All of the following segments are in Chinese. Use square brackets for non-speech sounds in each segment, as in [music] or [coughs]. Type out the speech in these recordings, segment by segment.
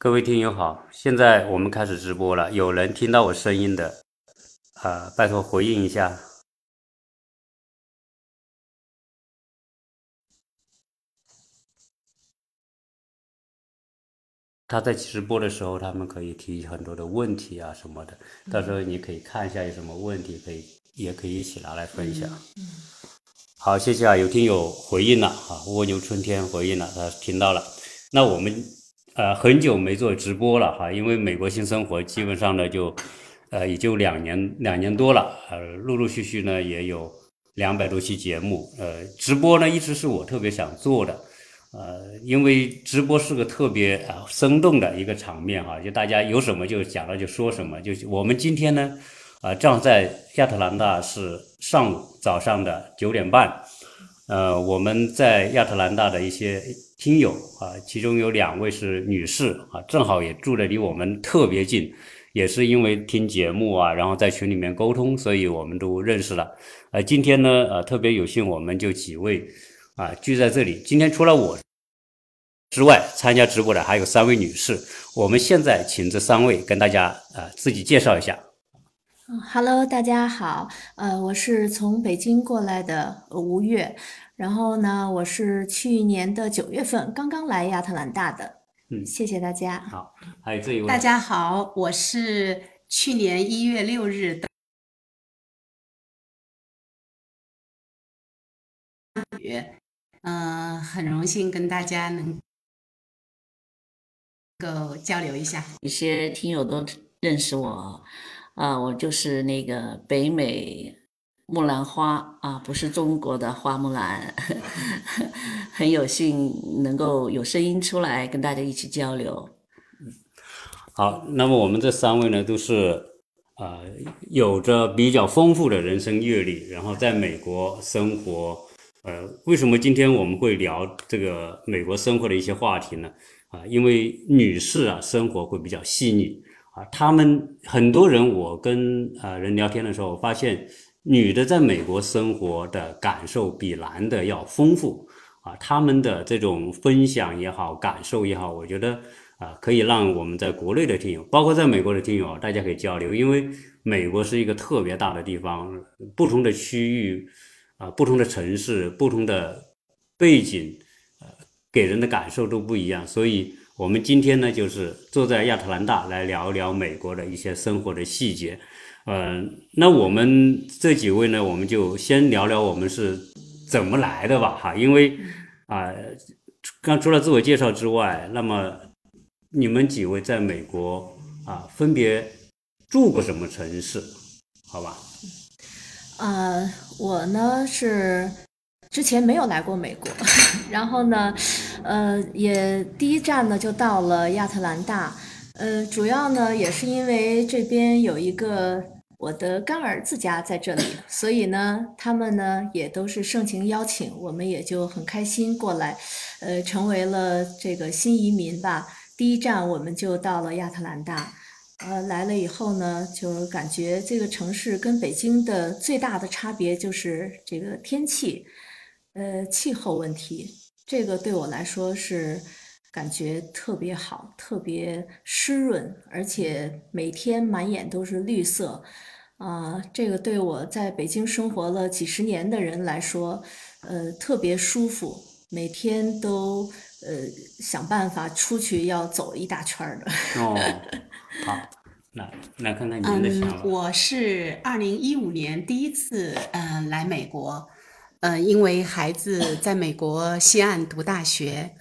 各位听友好，现在我们开始直播了。有人听到我声音的，啊，拜托回应一下。他在直播的时候，他们可以提很多的问题啊什么的，到时候你可以看一下有什么问题，可以也可以一起拿来分享。好，谢谢啊，有听友回应了啊，蜗牛春天回应了，他听到了。那我们。呃，很久没做直播了哈，因为美国新生活基本上呢就，呃，也就两年两年多了，呃，陆陆续续呢也有两百多期节目，呃，直播呢一直是我特别想做的，呃，因为直播是个特别啊生动的一个场面哈，就大家有什么就讲了就说什么，就我们今天呢，啊，正在亚特兰大是上午早上的九点半，呃，我们在亚特兰大的一些。听友啊，其中有两位是女士啊，正好也住的离我们特别近，也是因为听节目啊，然后在群里面沟通，所以我们都认识了。呃，今天呢，呃，特别有幸，我们就几位啊聚在这里。今天除了我之外，参加直播的还有三位女士。我们现在请这三位跟大家啊自己介绍一下。嗯，Hello，大家好，呃，我是从北京过来的吴越。然后呢，我是去年的九月份刚刚来亚特兰大的。嗯，谢谢大家。好，还有这一位。大家好，我是去年一月六日的。嗯，很荣幸跟大家能够交流一下。一些听友都认识我，啊，我就是那个北美。木兰花啊，不是中国的花木兰，[laughs] 很有幸能够有声音出来跟大家一起交流。好，那么我们这三位呢，都是啊，有着比较丰富的人生阅历，然后在美国生活。呃，为什么今天我们会聊这个美国生活的一些话题呢？啊，因为女士啊，生活会比较细腻啊，她们很多人，我跟啊人聊天的时候发现。女的在美国生活的感受比男的要丰富啊，他们的这种分享也好，感受也好，我觉得啊，可以让我们在国内的听友，包括在美国的听友，大家可以交流。因为美国是一个特别大的地方，不同的区域啊，不同的城市，不同的背景，呃，给人的感受都不一样。所以，我们今天呢，就是坐在亚特兰大来聊聊美国的一些生活的细节。嗯，那我们这几位呢，我们就先聊聊我们是怎么来的吧，哈，因为啊，刚除了自我介绍之外，那么你们几位在美国啊，分别住过什么城市？好吧？呃，我呢是之前没有来过美国，[laughs] 然后呢，呃，也第一站呢就到了亚特兰大，呃，主要呢也是因为这边有一个。我的干儿子家在这里，所以呢，他们呢也都是盛情邀请，我们也就很开心过来，呃，成为了这个新移民吧。第一站我们就到了亚特兰大，呃，来了以后呢，就感觉这个城市跟北京的最大的差别就是这个天气，呃，气候问题，这个对我来说是。感觉特别好，特别湿润，而且每天满眼都是绿色，啊，这个对我在北京生活了几十年的人来说，呃，特别舒服，每天都呃想办法出去要走一大圈的。哦，好，那来看看您的想法。嗯，我是二零一五年第一次嗯来美国，呃，因为孩子在美国西岸读大学。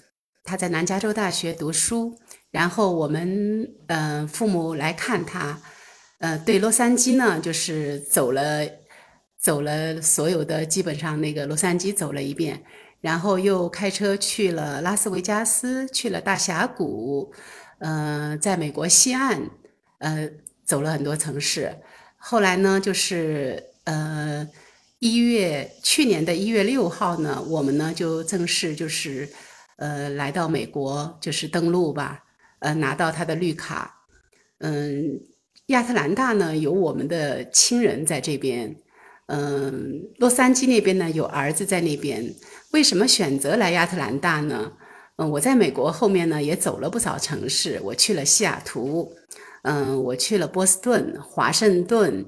他在南加州大学读书，然后我们嗯父母来看他，呃对洛杉矶呢就是走了走了所有的基本上那个洛杉矶走了一遍，然后又开车去了拉斯维加斯，去了大峡谷，呃在美国西岸呃走了很多城市，后来呢就是呃一月去年的一月六号呢，我们呢就正式就是。呃，来到美国就是登陆吧，呃，拿到他的绿卡。嗯，亚特兰大呢有我们的亲人在这边，嗯，洛杉矶那边呢有儿子在那边。为什么选择来亚特兰大呢？嗯，我在美国后面呢也走了不少城市，我去了西雅图，嗯，我去了波士顿、华盛顿，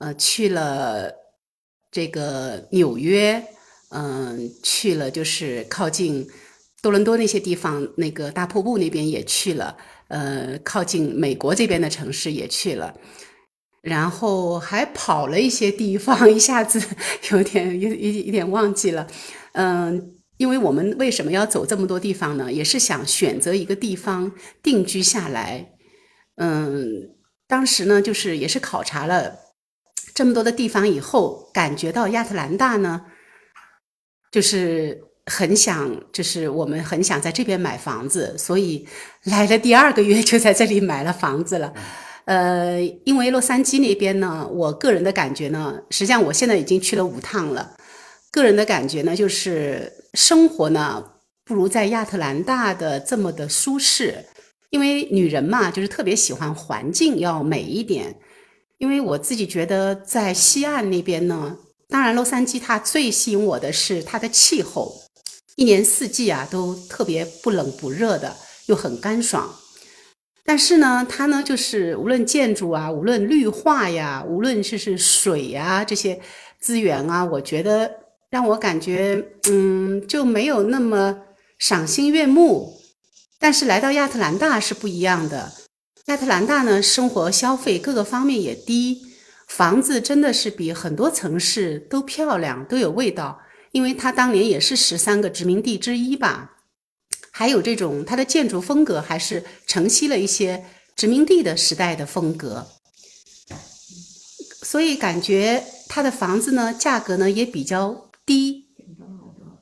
呃，去了这个纽约，嗯，去了就是靠近多伦多那些地方，那个大瀑布那边也去了，呃，靠近美国这边的城市也去了，然后还跑了一些地方，[laughs] 一下子有点有有有点忘记了，嗯。因为我们为什么要走这么多地方呢？也是想选择一个地方定居下来。嗯，当时呢，就是也是考察了这么多的地方以后，感觉到亚特兰大呢，就是很想，就是我们很想在这边买房子，所以来了第二个月就在这里买了房子了。呃，因为洛杉矶那边呢，我个人的感觉呢，实际上我现在已经去了五趟了。个人的感觉呢，就是生活呢不如在亚特兰大的这么的舒适，因为女人嘛，就是特别喜欢环境要美一点。因为我自己觉得在西岸那边呢，当然洛杉矶它最吸引我的是它的气候，一年四季啊都特别不冷不热的，又很干爽。但是呢，它呢就是无论建筑啊，无论绿化呀，无论是是水呀这些资源啊，我觉得。让我感觉，嗯，就没有那么赏心悦目。但是来到亚特兰大是不一样的。亚特兰大呢，生活消费各个方面也低，房子真的是比很多城市都漂亮，都有味道。因为它当年也是十三个殖民地之一吧，还有这种它的建筑风格还是承袭了一些殖民地的时代的风格，所以感觉它的房子呢，价格呢也比较。低，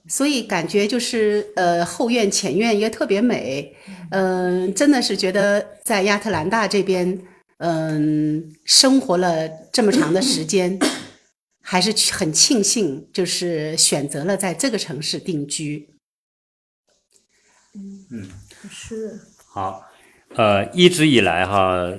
所以感觉就是呃后院前院也特别美，嗯，真的是觉得在亚特兰大这边，嗯，生活了这么长的时间，还是很庆幸，就是选择了在这个城市定居。嗯，是好，呃，一直以来哈，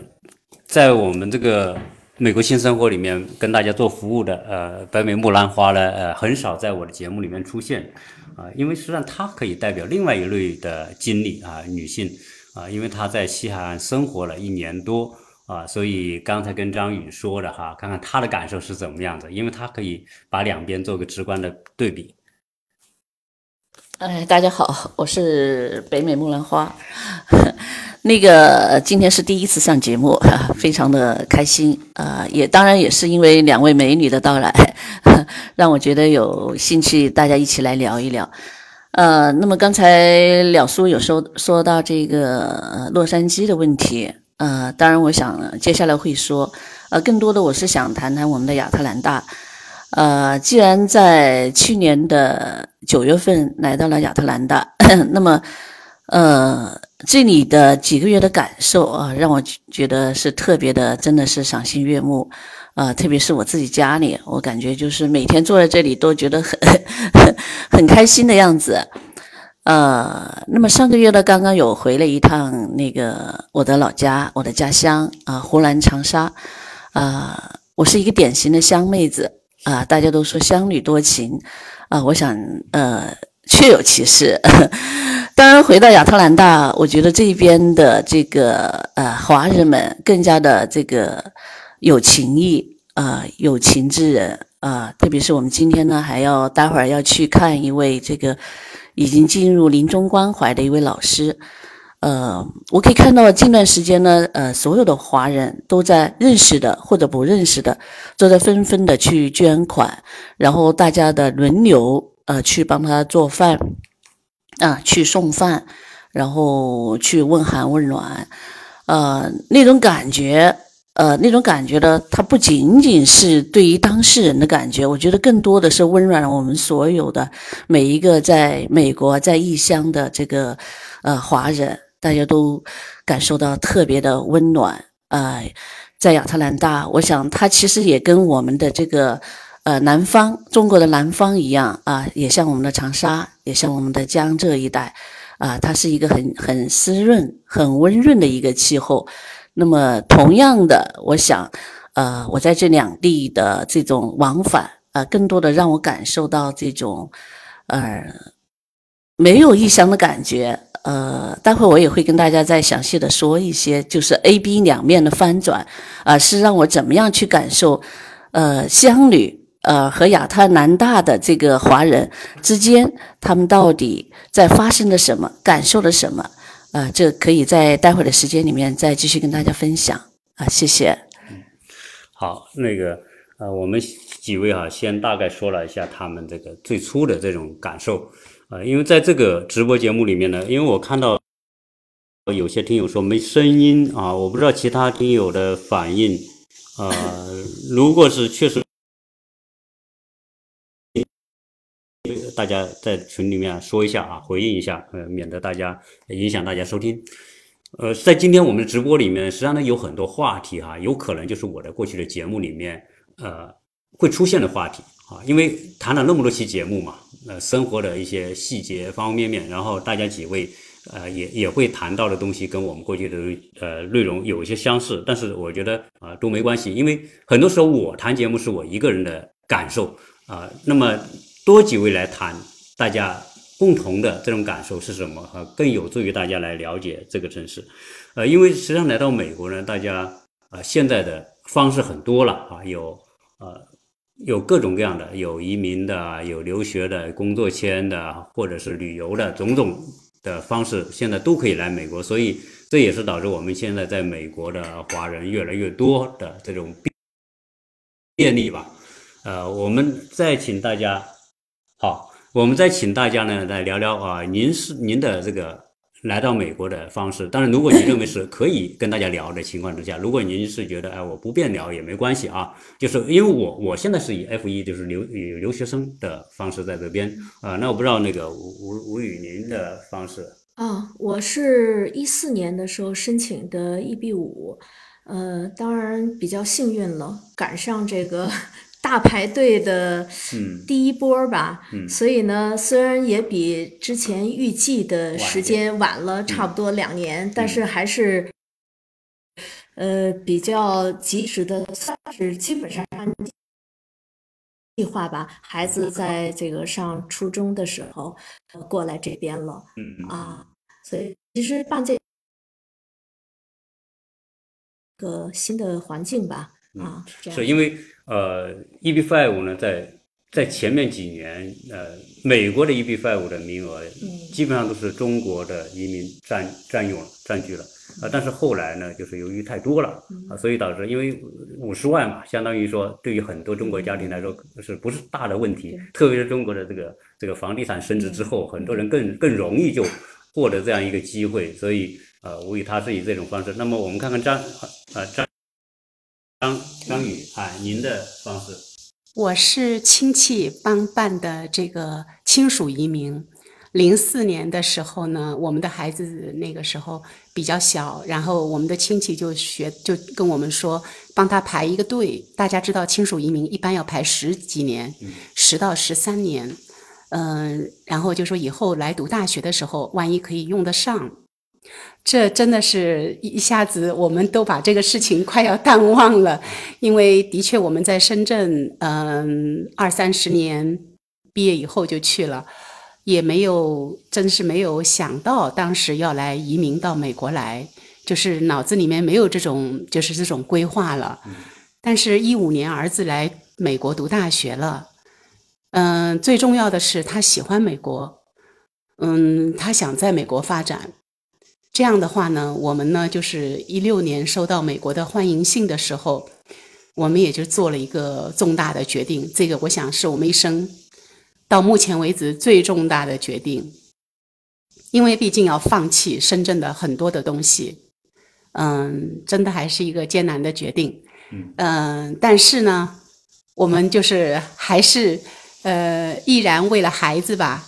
在我们这个。美国新生活里面跟大家做服务的，呃，北美木兰花呢，呃，很少在我的节目里面出现，啊，因为实际上它可以代表另外一类的经历啊，女性，啊，因为她在西海岸生活了一年多，啊，所以刚才跟张宇说的哈，看看她的感受是怎么样的，因为她可以把两边做个直观的对比。哎，大家好，我是北美木兰花。[laughs] 那个今天是第一次上节目，非常的开心啊！也当然也是因为两位美女的到来，[laughs] 让我觉得有兴趣，大家一起来聊一聊。呃，那么刚才了叔有说说到这个洛杉矶的问题，呃，当然我想接下来会说，呃，更多的我是想谈谈我们的亚特兰大。呃，既然在去年的九月份来到了亚特兰大，[coughs] 那么。呃，这里的几个月的感受啊，让我觉得是特别的，真的是赏心悦目。啊，特别是我自己家里，我感觉就是每天坐在这里都觉得很 [laughs] 很开心的样子。呃，那么上个月呢，刚刚有回了一趟那个我的老家，我的家乡啊，湖南长沙。啊，我是一个典型的湘妹子啊，大家都说湘女多情啊，我想呃。确有其事。[laughs] 当然，回到亚特兰大，我觉得这边的这个呃华人们更加的这个有情义啊，有情之人啊。特别是我们今天呢，还要待会儿要去看一位这个已经进入临终关怀的一位老师。呃，我可以看到近段时间呢，呃，所有的华人都在认识的或者不认识的，都在纷纷的去捐款，然后大家的轮流。呃，去帮他做饭，啊，去送饭，然后去问寒问暖，呃，那种感觉，呃，那种感觉呢，它不仅仅是对于当事人的感觉，我觉得更多的是温暖了我们所有的每一个在美国在异乡的这个呃华人，大家都感受到特别的温暖。呃，在亚特兰大，我想它其实也跟我们的这个。呃，南方中国的南方一样啊，也像我们的长沙，也像我们的江浙一带，啊，它是一个很很湿润、很温润的一个气候。那么，同样的，我想，呃，我在这两地的这种往返，啊，更多的让我感受到这种，呃，没有异乡的感觉。呃，待会我也会跟大家再详细的说一些，就是 A、B 两面的翻转，啊，是让我怎么样去感受，呃，乡里呃和亚特兰大的这个华人之间，他们到底在发生了什么，感受了什么？啊，这可以在待会的时间里面再继续跟大家分享啊，谢谢。好，那个呃，我们几位哈，先大概说了一下他们这个最初的这种感受。啊，因为在这个直播节目里面呢，因为我看到有些听友说没声音啊，我不知道其他听友的反应啊。如果是确实，大家在群里面说一下啊，回应一下，呃，免得大家影响大家收听。呃，在今天我们直播里面，实际上呢有很多话题哈，有可能就是我的过去的节目里面呃会出现的话题。啊，因为谈了那么多期节目嘛，呃，生活的一些细节方方面面，然后大家几位，呃，也也会谈到的东西跟我们过去的呃内容有一些相似，但是我觉得啊都没关系，因为很多时候我谈节目是我一个人的感受啊，那么多几位来谈，大家共同的这种感受是什么？啊，更有助于大家来了解这个城市，呃，因为实际上来到美国呢，大家啊现在的方式很多了啊，有呃。有各种各样的，有移民的，有留学的，工作签的，或者是旅游的，种种的方式，现在都可以来美国，所以这也是导致我们现在在美国的华人越来越多的这种便利吧。呃，我们再请大家，好，我们再请大家呢来聊聊啊，您是您的这个。来到美国的方式，当然，如果你认为是可以跟大家聊的情况之下，[laughs] 如果您是觉得哎我不便聊也没关系啊，就是因为我我现在是以 F 一就是留以留学生的方式在这边。啊，那我不知道那个吴吴吴宇您的方式。啊，我是一四年的时候申请的 EB 五，呃，当然比较幸运了，赶上这个。大排队的第一波吧，所以呢，虽然也比之前预计的时间晚了差不多两年，但是还是呃比较及时的，算是基本上按计划吧。孩子在这个上初中的时候过来这边了，啊，所以其实办这个新的环境吧，啊，是因为。呃，EB five 呢，在在前面几年，呃，美国的 EB five 的名额基本上都是中国的移民占占用了、占据了。啊，但是后来呢，就是由于太多了啊，所以导致因为五十万嘛，相当于说对于很多中国家庭来说是不是大的问题？特别是中国的这个这个房地产升值之后，很多人更更容易就获得这样一个机会。所以呃，无疑他是以这种方式。那么我们看看张啊张。张张宇啊，您的方式，我是亲戚帮办的这个亲属移民。零四年的时候呢，我们的孩子那个时候比较小，然后我们的亲戚就学就跟我们说，帮他排一个队。大家知道，亲属移民一般要排十几年，十到十三年。嗯，然后就说以后来读大学的时候，万一可以用得上。这真的是一下子，我们都把这个事情快要淡忘了，因为的确我们在深圳，嗯，二三十年毕业以后就去了，也没有，真是没有想到当时要来移民到美国来，就是脑子里面没有这种，就是这种规划了。但是，一五年儿子来美国读大学了，嗯，最重要的是他喜欢美国，嗯，他想在美国发展。这样的话呢，我们呢就是一六年收到美国的欢迎信的时候，我们也就做了一个重大的决定。这个我想是我们一生到目前为止最重大的决定，因为毕竟要放弃深圳的很多的东西，嗯，真的还是一个艰难的决定。嗯，但是呢，我们就是还是呃，毅然为了孩子吧，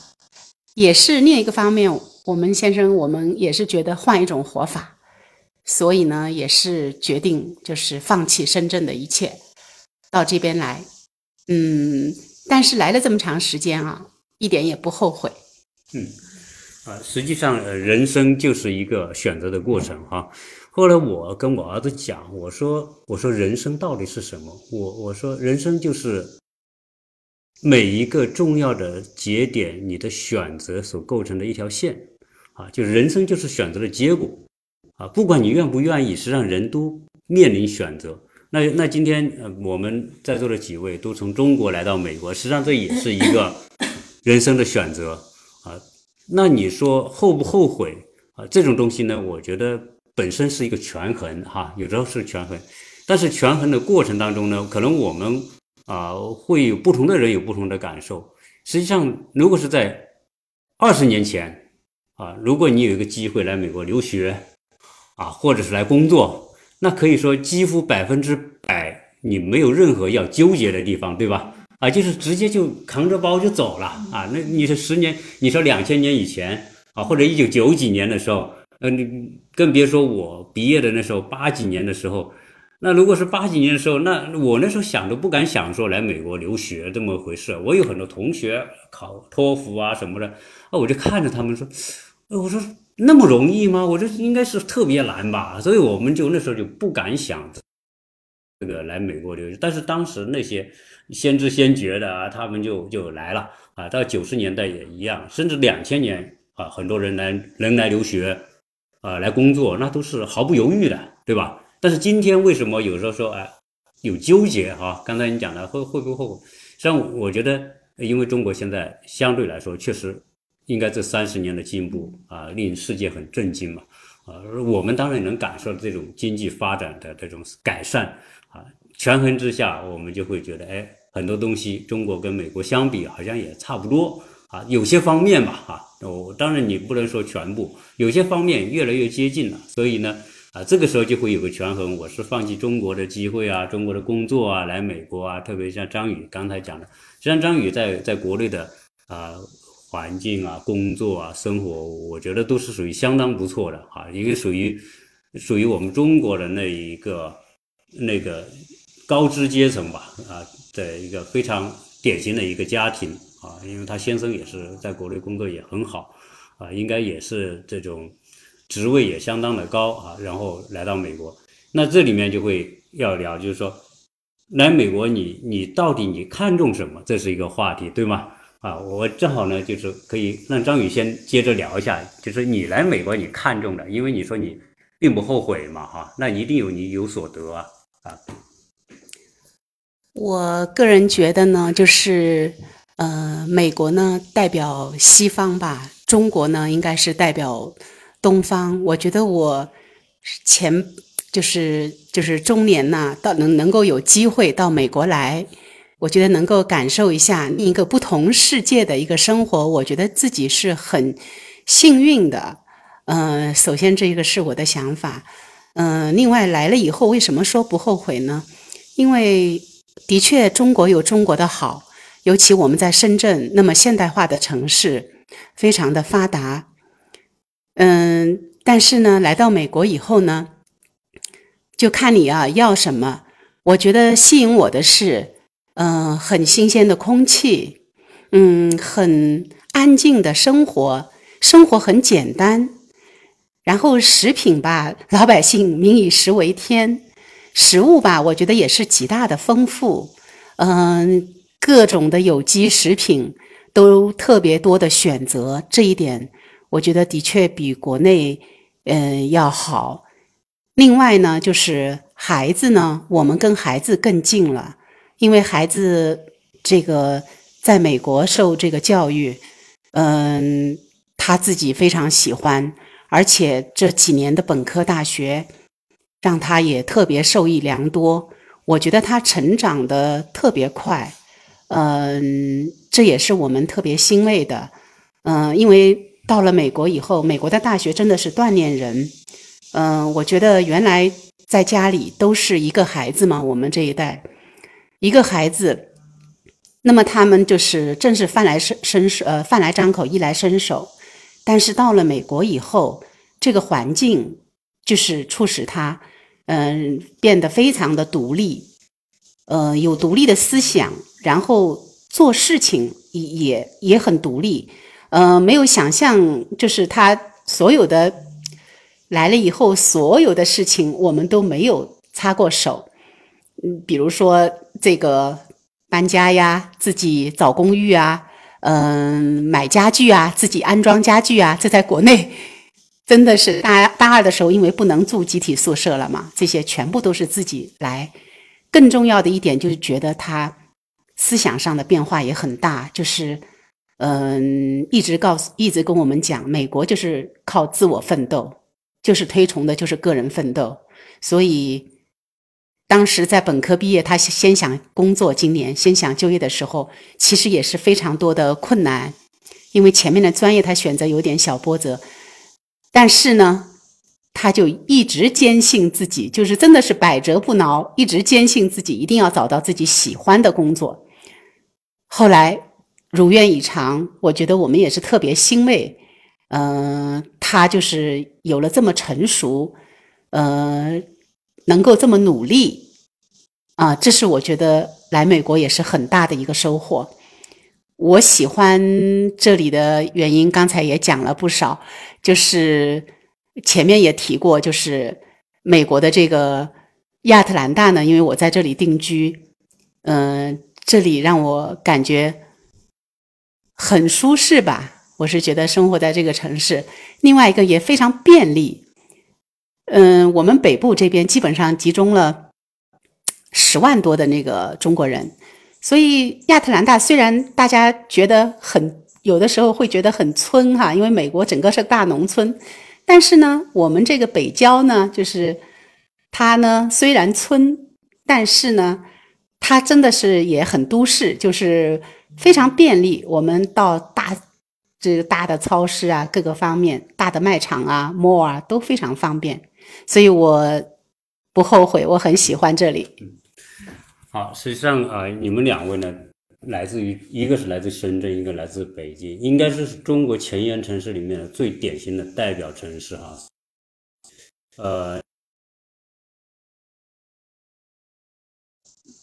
也是另一个方面。我们先生，我们也是觉得换一种活法，所以呢，也是决定就是放弃深圳的一切，到这边来。嗯，但是来了这么长时间啊，一点也不后悔。嗯，啊，实际上人生就是一个选择的过程哈。后来我跟我儿子讲，我说我说人生到底是什么？我我说人生就是每一个重要的节点，你的选择所构成的一条线，啊，就是人生就是选择的结果，啊，不管你愿不愿意，实际上人都面临选择。那那今天呃，我们在座的几位都从中国来到美国，实际上这也是一个 [laughs] 人生的选择啊。那你说后不后悔啊？这种东西呢，我觉得本身是一个权衡哈，有时候是权衡，但是权衡的过程当中呢，可能我们。啊，会有不同的人有不同的感受。实际上，如果是在二十年前啊，如果你有一个机会来美国留学啊，或者是来工作，那可以说几乎百分之百你没有任何要纠结的地方，对吧？啊，就是直接就扛着包就走了啊。那你是十年，你说两千年以前啊，或者一九九几年的时候，呃，你更别说我毕业的那时候八几年的时候。那如果是八几年的时候，那我那时候想都不敢想说来美国留学这么回事。我有很多同学考托福啊什么的，啊，我就看着他们说，我说那么容易吗？我这应该是特别难吧。所以我们就那时候就不敢想这个来美国留学。但是当时那些先知先觉的啊，他们就就来了啊。到九十年代也一样，甚至两千年啊，很多人来人来留学啊，来工作，那都是毫不犹豫的，对吧？但是今天为什么有时候说哎有纠结哈？刚才你讲的会会不会后悔？实际上我觉得，因为中国现在相对来说确实应该这三十年的进步啊，令世界很震惊嘛啊！我们当然能感受这种经济发展的这种改善啊，权衡之下，我们就会觉得哎，很多东西中国跟美国相比好像也差不多啊，有些方面吧哈，我当然你不能说全部，有些方面越来越接近了，所以呢。啊，这个时候就会有个权衡，我是放弃中国的机会啊，中国的工作啊，来美国啊，特别像张宇刚才讲的，实际上张宇在在国内的啊环境啊、工作啊、生活，我觉得都是属于相当不错的啊，因为属于属于我们中国的那一个那个高知阶层吧啊的一个非常典型的一个家庭啊，因为他先生也是在国内工作也很好啊，应该也是这种。职位也相当的高啊，然后来到美国，那这里面就会要聊，就是说，来美国你你到底你看重什么？这是一个话题，对吗？啊，我正好呢，就是可以让张宇先接着聊一下，就是你来美国你看重的，因为你说你并不后悔嘛，哈，那一定有你有所得啊，啊。我个人觉得呢，就是呃，美国呢代表西方吧，中国呢应该是代表。东方，我觉得我前就是就是中年呐，到能能够有机会到美国来，我觉得能够感受一下另一个不同世界的一个生活，我觉得自己是很幸运的。嗯，首先这个是我的想法。嗯，另外来了以后，为什么说不后悔呢？因为的确中国有中国的好，尤其我们在深圳那么现代化的城市，非常的发达。嗯，但是呢，来到美国以后呢，就看你啊要什么。我觉得吸引我的是，嗯，很新鲜的空气，嗯，很安静的生活，生活很简单。然后食品吧，老百姓民以食为天，食物吧，我觉得也是极大的丰富。嗯，各种的有机食品都特别多的选择，这一点。我觉得的确比国内，嗯要好。另外呢，就是孩子呢，我们跟孩子更近了，因为孩子这个在美国受这个教育，嗯，他自己非常喜欢，而且这几年的本科大学让他也特别受益良多。我觉得他成长的特别快，嗯，这也是我们特别欣慰的，嗯，因为。到了美国以后，美国的大学真的是锻炼人。嗯，我觉得原来在家里都是一个孩子嘛，我们这一代一个孩子，那么他们就是正是饭来伸伸手，呃，饭来张口，衣来伸手。但是到了美国以后，这个环境就是促使他，嗯，变得非常的独立，呃，有独立的思想，然后做事情也也也很独立。呃，没有想象，就是他所有的来了以后，所有的事情我们都没有擦过手。嗯，比如说这个搬家呀，自己找公寓啊，嗯，买家具啊，自己安装家具啊，这在国内 [laughs] 真的是大大二的时候，因为不能住集体宿舍了嘛，这些全部都是自己来。更重要的一点就是觉得他思想上的变化也很大，就是嗯，一直告诉，一直跟我们讲，美国就是靠自我奋斗，就是推崇的就是个人奋斗，所以。当时在本科毕业，他先想工作，今年先想就业的时候，其实也是非常多的困难，因为前面的专业他选择有点小波折，但是呢，他就一直坚信自己，就是真的是百折不挠，一直坚信自己一定要找到自己喜欢的工作。后来如愿以偿，我觉得我们也是特别欣慰，嗯，他就是有了这么成熟，呃。能够这么努力，啊，这是我觉得来美国也是很大的一个收获。我喜欢这里的原因，刚才也讲了不少，就是前面也提过，就是美国的这个亚特兰大呢，因为我在这里定居，嗯，这里让我感觉很舒适吧。我是觉得生活在这个城市，另外一个也非常便利。嗯，我们北部这边基本上集中了十万多的那个中国人，所以亚特兰大虽然大家觉得很有的时候会觉得很村哈，因为美国整个是大农村，但是呢，我们这个北郊呢，就是它呢虽然村，但是呢，它真的是也很都市，就是非常便利。我们到大这个大的超市啊，各个方面大的卖场啊、mall 啊都非常方便。所以我不后悔，我很喜欢这里。好，实际上啊，你们两位呢，来自于一个是来自深圳，一个来自北京，应该是中国前沿城市里面的最典型的代表城市啊。呃，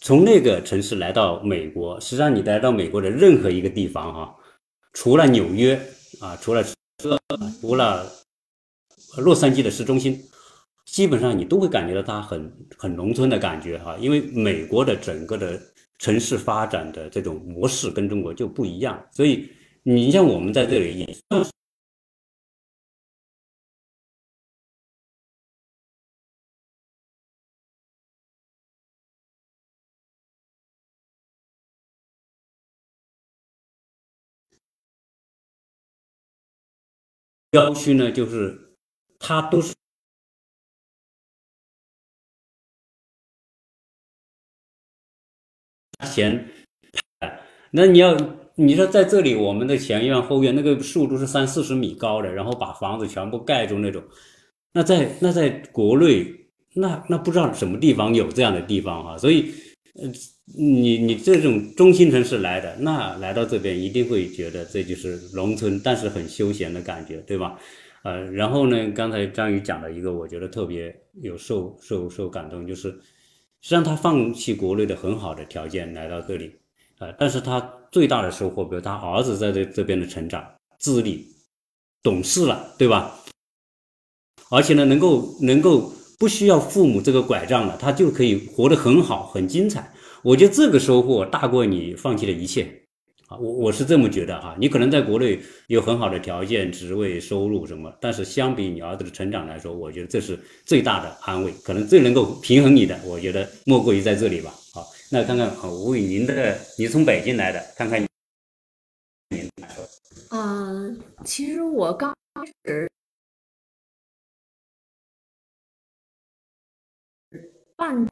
从那个城市来到美国，实际上你来到美国的任何一个地方哈，除了纽约啊，除了除了洛杉矶的市中心。基本上你都会感觉到它很很农村的感觉哈，因为美国的整个的城市发展的这种模式跟中国就不一样，所以你像我们在这里也郊区呢，就是它都是。钱，那你要你说在这里，我们的前院后院那个树都是三四十米高的，然后把房子全部盖住那种。那在那在国内，那那不知道什么地方有这样的地方哈。所以，呃，你你这种中心城市来的，那来到这边一定会觉得这就是农村，但是很休闲的感觉，对吧？呃，然后呢，刚才张宇讲了一个，我觉得特别有受受受感动，就是。实际上，他放弃国内的很好的条件来到这里，啊，但是他最大的收获，比如他儿子在这这边的成长，智力懂事了，对吧？而且呢，能够能够不需要父母这个拐杖了，他就可以活得很好，很精彩。我觉得这个收获大过你放弃的一切。啊，我我是这么觉得哈，你可能在国内有很好的条件、职位、收入什么，但是相比你儿子的成长来说，我觉得这是最大的安慰，可能最能够平衡你的，我觉得莫过于在这里吧。好，那看看吴宇，您的，你从北京来的，看看您。嗯，其实我刚开始办。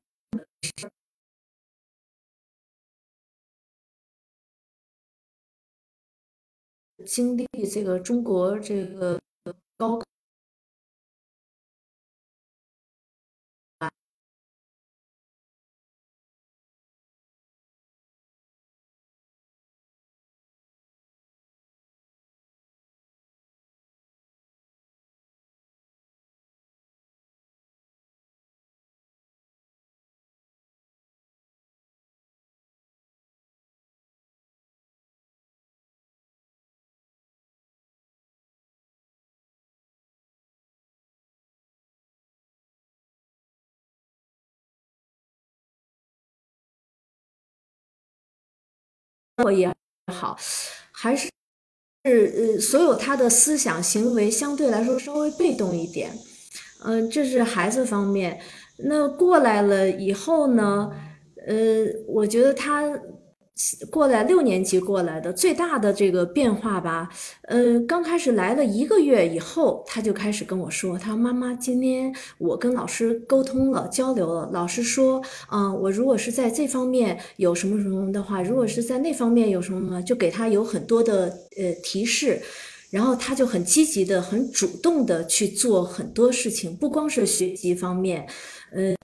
经历这个中国这个高我。也好，还是是呃，所有他的思想行为相对来说稍微被动一点。嗯，这是孩子方面。那过来了以后呢？呃，我觉得他。过来六年级过来的最大的这个变化吧，呃，刚开始来了一个月以后，他就开始跟我说，他说妈妈，今天我跟老师沟通了，交流了，老师说，啊，我如果是在这方面有什么什么的话，如果是在那方面有什么什么，就给他有很多的呃提示，然后他就很积极的、很主动的去做很多事情，不光是学习方面，呃。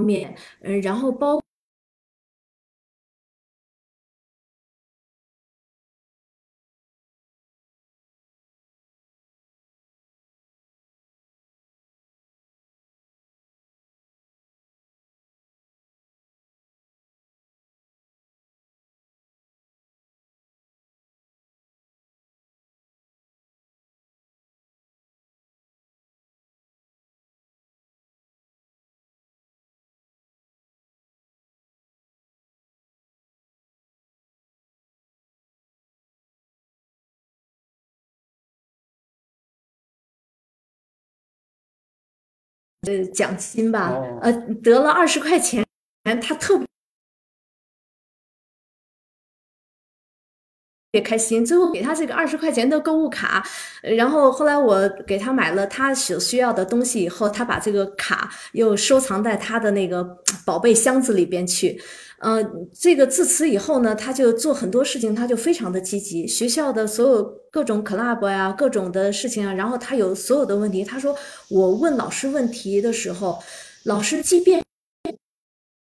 面，嗯，然后包。呃，奖金吧，呃，得了二十块钱，他特别开心。最后给他这个二十块钱的购物卡，然后后来我给他买了他所需要的东西以后，他把这个卡又收藏在他的那个宝贝箱子里边去。嗯，这个自此以后呢，他就做很多事情，他就非常的积极。学校的所有各种 club 呀，各种的事情啊，然后他有所有的问题，他说我问老师问题的时候，老师即便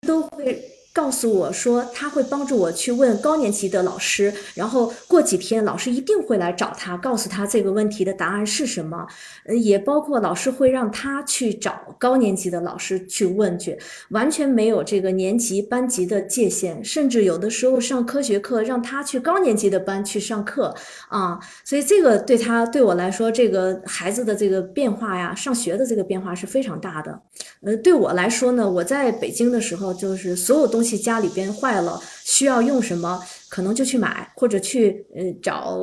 都会。告诉我说他会帮助我去问高年级的老师，然后过几天老师一定会来找他，告诉他这个问题的答案是什么。呃，也包括老师会让他去找高年级的老师去问去，完全没有这个年级班级的界限，甚至有的时候上科学课让他去高年级的班去上课啊。所以这个对他对我来说，这个孩子的这个变化呀，上学的这个变化是非常大的。呃，对我来说呢，我在北京的时候就是所有东西。家里边坏了，需要用什么，可能就去买，或者去呃找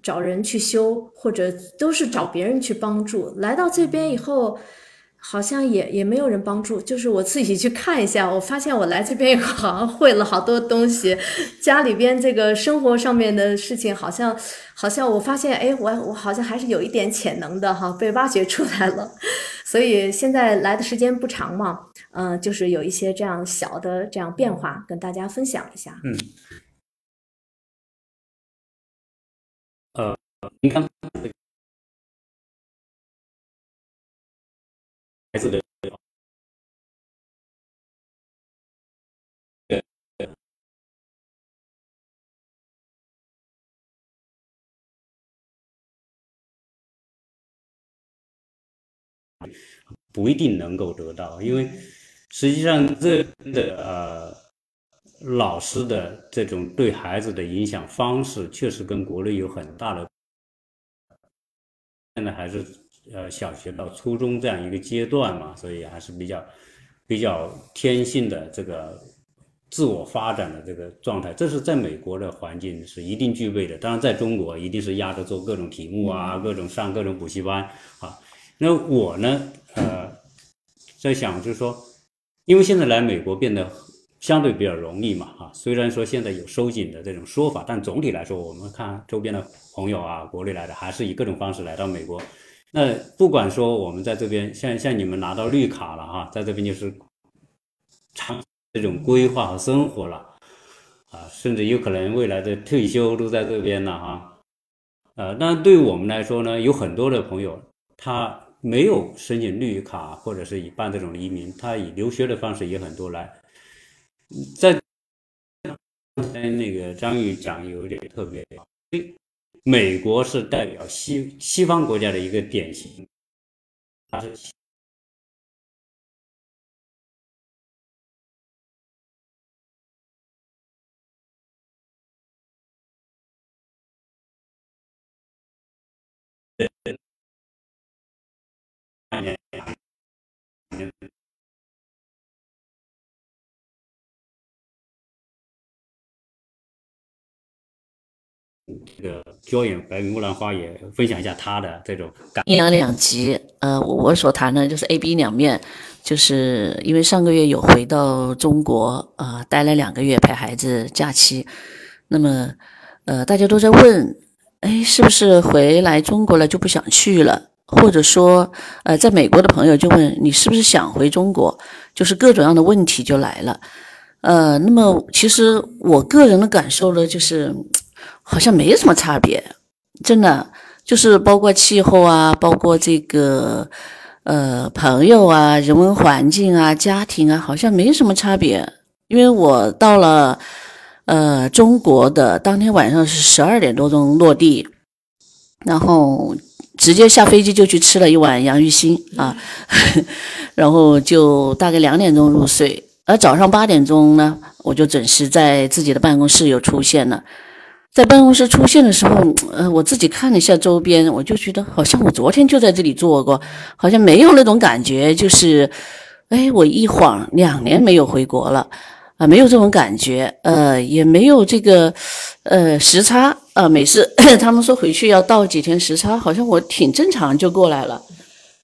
找人去修，或者都是找别人去帮助。来到这边以后，好像也也没有人帮助，就是我自己去看一下。我发现我来这边以后，好像会了好多东西，家里边这个生活上面的事情，好像好像我发现，哎，我我好像还是有一点潜能的哈，被挖掘出来了。所以现在来的时间不长嘛。嗯，就是有一些这样小的这样变化，跟大家分享一下。嗯，呃，您看孩子的不一定能够得到，因为。实际上，这的呃，老师的这种对孩子的影响方式，确实跟国内有很大的。现在还是呃小学到初中这样一个阶段嘛，所以还是比较比较天性的这个自我发展的这个状态。这是在美国的环境是一定具备的，当然在中国一定是压着做各种题目啊，各种上各种补习班啊。那我呢，呃，在想就是说。因为现在来美国变得相对比较容易嘛，哈，虽然说现在有收紧的这种说法，但总体来说，我们看周边的朋友啊，国内来的还是以各种方式来到美国。那不管说我们在这边，像像你们拿到绿卡了哈，在这边就是长这种规划和生活了，啊，甚至有可能未来的退休都在这边了哈。呃，那对于我们来说呢，有很多的朋友他。没有申请绿卡，或者是以办这种移民，他以留学的方式也很多来。在刚才那个张宇讲有点特别，美国是代表西西方国家的一个典型，它是。这个 Joy 白云木兰花也分享一下他的这种感。阴阳两极，呃，我所谈的就是 A、B 两面，就是因为上个月有回到中国，呃，待了两个月陪孩子假期，那么，呃，大家都在问，哎，是不是回来中国了就不想去了？或者说，呃，在美国的朋友就问你是不是想回中国？就是各种样的问题就来了。呃，那么其实我个人的感受呢，就是好像没什么差别，真的就是包括气候啊，包括这个呃朋友啊、人文环境啊、家庭啊，好像没什么差别。因为我到了呃中国的当天晚上是十二点多钟落地，然后直接下飞机就去吃了一碗洋芋星啊，[laughs] 然后就大概两点钟入睡。而早上八点钟呢，我就准时在自己的办公室又出现了。在办公室出现的时候，呃，我自己看了一下周边，我就觉得好像我昨天就在这里坐过，好像没有那种感觉，就是，哎，我一晃两年没有回国了，啊，没有这种感觉，呃，也没有这个，呃，时差，啊，每次 [coughs] 他们说回去要倒几天时差，好像我挺正常就过来了。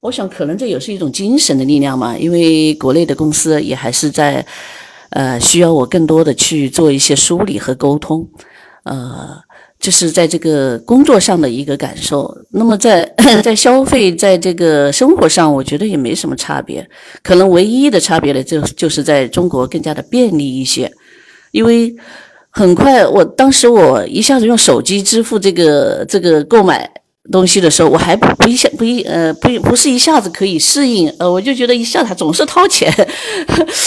我想，可能这也是一种精神的力量嘛，因为国内的公司也还是在，呃，需要我更多的去做一些梳理和沟通，呃，就是在这个工作上的一个感受。那么在 [coughs] 在消费，在这个生活上，我觉得也没什么差别，可能唯一的差别呢，就就是在中国更加的便利一些，因为很快，我当时我一下子用手机支付这个这个购买。东西的时候，我还不一下不一呃不不是一下子可以适应呃，我就觉得一下他总是掏钱，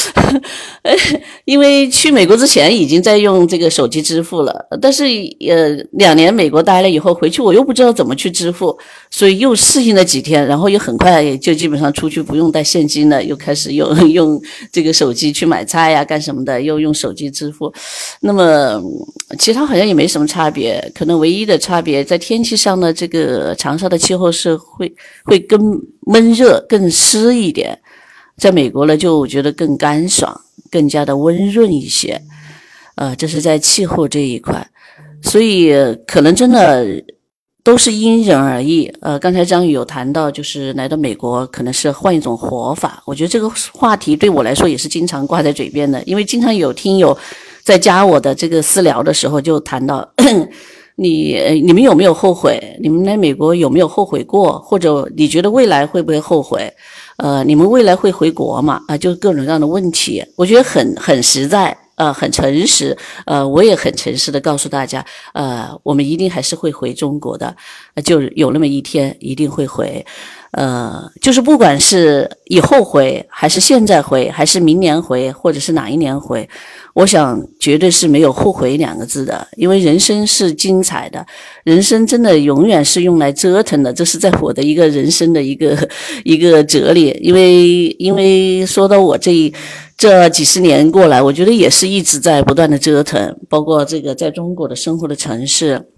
[laughs] 因为去美国之前已经在用这个手机支付了，但是呃两年美国待了以后回去我又不知道怎么去支付，所以又适应了几天，然后又很快也就基本上出去不用带现金了，又开始用 [laughs] 用这个手机去买菜呀干什么的，又用手机支付，那么其他好像也没什么差别，可能唯一的差别在天气上呢这个。呃，长沙的气候是会会更闷热、更湿一点，在美国呢就觉得更干爽、更加的温润一些。呃，这是在气候这一块，所以可能真的都是因人而异。呃，刚才张宇有谈到，就是来到美国可能是换一种活法。我觉得这个话题对我来说也是经常挂在嘴边的，因为经常有听友在加我的这个私聊的时候就谈到。你你们有没有后悔？你们来美国有没有后悔过？或者你觉得未来会不会后悔？呃，你们未来会回国吗？啊，就各种各样的问题，我觉得很很实在，呃，很诚实，呃，我也很诚实的告诉大家，呃，我们一定还是会回中国的，就有那么一天一定会回。呃，就是不管是以后回，还是现在回，还是明年回，或者是哪一年回，我想绝对是没有后悔两个字的。因为人生是精彩的，人生真的永远是用来折腾的，这是在我的一个人生的一个 [laughs] 一个哲理。因为因为说到我这一这几十年过来，我觉得也是一直在不断的折腾，包括这个在中国的生活的城市。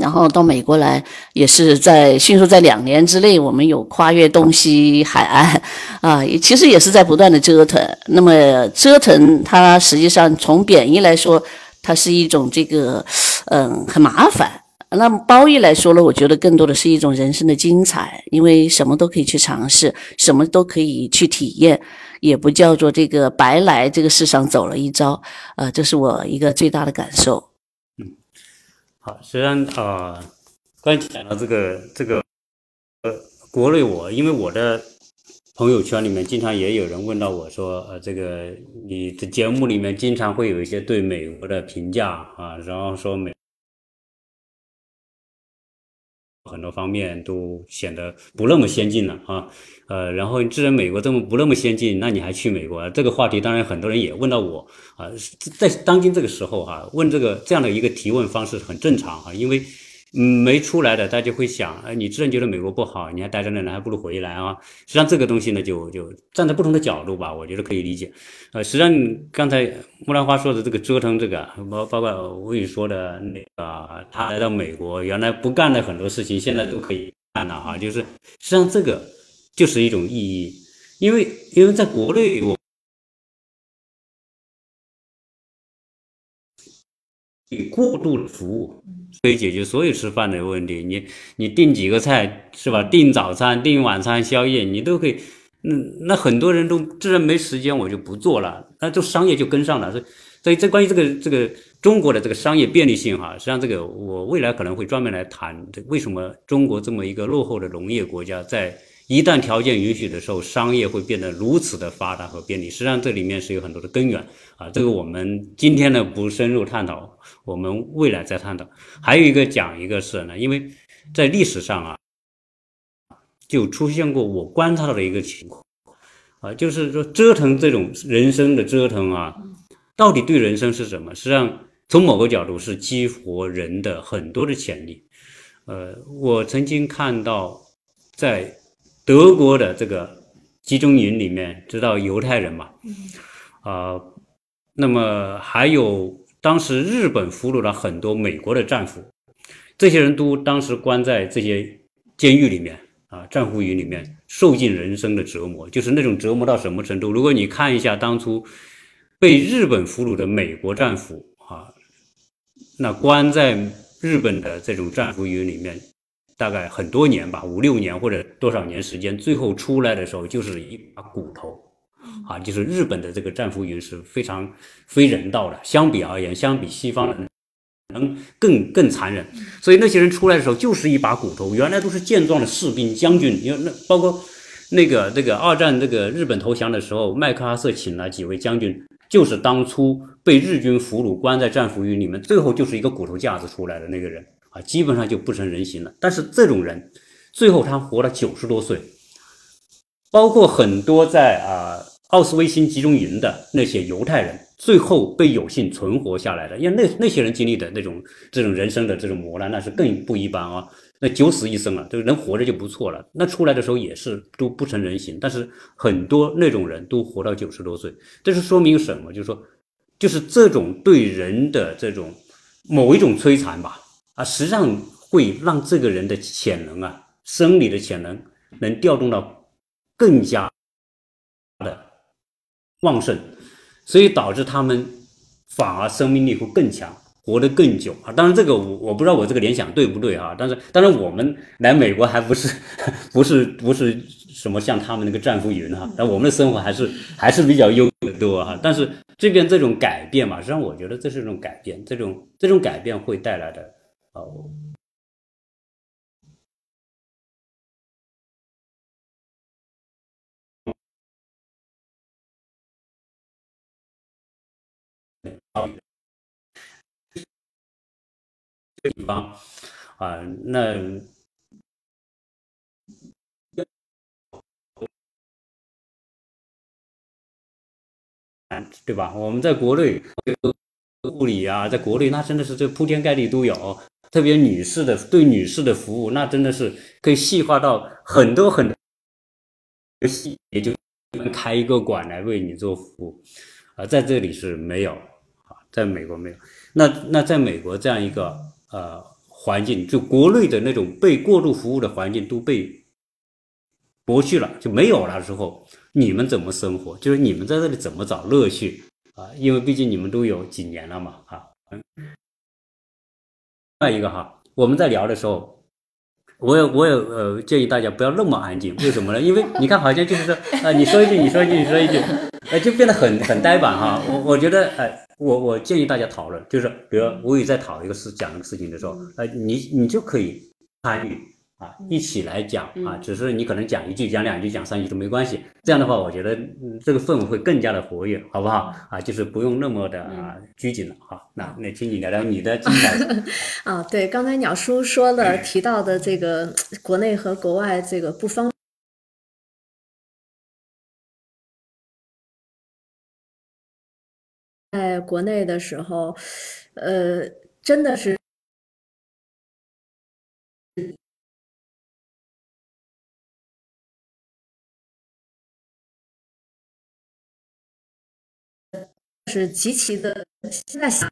然后到美国来，也是在迅速在两年之内，我们有跨越东西海岸，[laughs] 啊，其实也是在不断的折腾。那么折腾它实际上从贬义来说，它是一种这个，嗯，很麻烦。那么褒义来说呢，我觉得更多的是一种人生的精彩，因为什么都可以去尝试，什么都可以去体验，也不叫做这个白来这个世上走了一遭。呃，这是我一个最大的感受。好，虽然啊，刚才讲到这个这个呃，国内我因为我的朋友圈里面经常也有人问到我说，呃，这个你的节目里面经常会有一些对美国的评价啊，然后说美很多方面都显得不那么先进了啊。呃，然后既然美国这么不那么先进，那你还去美国？这个话题当然很多人也问到我啊，在当今这个时候哈，问这个这样的一个提问方式很正常哈，因为没出来的大家会想，哎，你既然觉得美国不好，你还待在那呢，还不如回来啊。实际上这个东西呢，就就站在不同的角度吧，我觉得可以理解。呃，实际上刚才木兰花说的这个折腾，这个包包括吴宇说的那个，他来到美国原来不干的很多事情，现在都可以干了啊，就是实际上这个。就是一种意义，因为因为在国内，我过度的服务可以解决所有吃饭的问题。你你订几个菜是吧？订早餐、订晚餐、宵夜，你都可以。那那很多人都自然没时间，我就不做了。那就商业就跟上了。所以所以这关于这个这个中国的这个商业便利性哈，实际上这个我未来可能会专门来谈，为什么中国这么一个落后的农业国家在。一旦条件允许的时候，商业会变得如此的发达和便利。实际上，这里面是有很多的根源啊。这个我们今天呢不深入探讨，我们未来再探讨。还有一个讲一个是呢，因为在历史上啊，就出现过我观察到的一个情况啊，就是说折腾这种人生的折腾啊，到底对人生是什么？实际上，从某个角度是激活人的很多的潜力。呃，我曾经看到在德国的这个集中营里面，知道犹太人嘛？啊，那么还有当时日本俘虏了很多美国的战俘，这些人都当时关在这些监狱里面啊，战俘营里面受尽人生的折磨，就是那种折磨到什么程度？如果你看一下当初被日本俘虏的美国战俘啊，那关在日本的这种战俘营里面。大概很多年吧，五六年或者多少年时间，最后出来的时候就是一把骨头，啊，就是日本的这个战俘营是非常非人道的，相比而言，相比西方人能更更残忍。所以那些人出来的时候就是一把骨头，原来都是健壮的士兵将军，因为那包括那个这个二战这个日本投降的时候，麦克阿瑟请了几位将军，就是当初被日军俘虏关在战俘营里面，最后就是一个骨头架子出来的那个人。啊，基本上就不成人形了。但是这种人，最后他活了九十多岁，包括很多在啊奥斯维辛集中营的那些犹太人，最后被有幸存活下来的。因为那那些人经历的那种这种人生的这种磨难，那是更不一般啊。那九死一生了，这个人活着就不错了。那出来的时候也是都不成人形，但是很多那种人都活到九十多岁，这是说明什么？就是说，就是这种对人的这种某一种摧残吧。啊，实际上会让这个人的潜能啊，生理的潜能能调动到更加的旺盛，所以导致他们反而生命力会更强，活得更久啊。当然，这个我我不知道我这个联想对不对啊。但是，当然我们来美国还不是 [laughs] 不是不是什么像他们那个战俘营哈，但我们的生活还是还是比较优的多哈。但是这边这种改变嘛，实际上我觉得这是一种改变，这种这种改变会带来的。哦，这地方啊，那对吧？我们在国内物理啊，在国内那真的是这铺天盖地都有。特别女士的对女士的服务，那真的是可以细化到很多很多细节，就开一个馆来为你做服务，啊，在这里是没有啊，在美国没有。那那在美国这样一个呃环境，就国内的那种被过度服务的环境都被剥去了，就没有了之后，你们怎么生活？就是你们在这里怎么找乐趣啊？因为毕竟你们都有几年了嘛，啊，外一个哈，我们在聊的时候，我也我也呃建议大家不要那么安静，为什么呢？因为你看好像就是说啊，你说一句，你说一句，你说一句，呃，就变得很很呆板哈。我我觉得哎，我我建议大家讨论，就是比如我也在讨一个事讲一个事情的时候，呃，你你就可以参与。啊，一起来讲啊，只是你可能讲一句、讲两句、讲三句都没关系。这样的话，我觉得这个氛围会更加的活跃，好不好？啊，就是不用那么的啊拘谨了。好，那那请你聊聊你的精彩。[laughs] 啊，对，刚才鸟叔说了提到的这个国内和国外这个不方，在国内的时候，呃，真的是。是极其的，现在想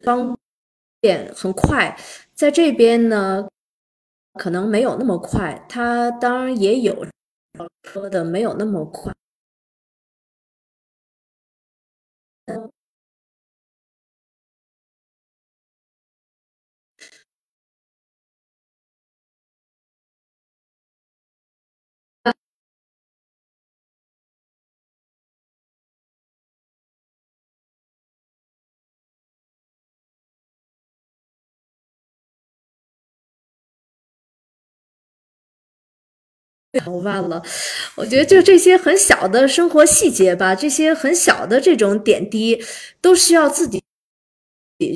方便很快，在这边呢，可能没有那么快。它当然也有说的，没有那么快。我忘了，我觉得就这些很小的生活细节吧，这些很小的这种点滴，都需要自己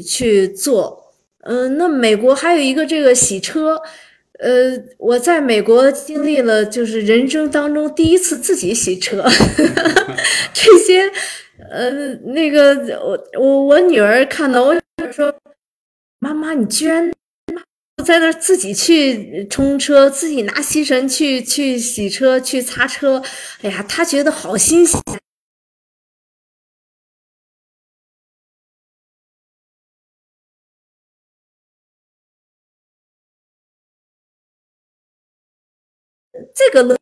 去做。嗯，那美国还有一个这个洗车，呃，我在美国经历了就是人生当中第一次自己洗车，[laughs] 这些，呃，那个我我我女儿看到我女儿说，妈妈，你居然。在那自己去冲车，自己拿吸尘去去洗车、去擦车，哎呀，他觉得好新鲜。这个乐。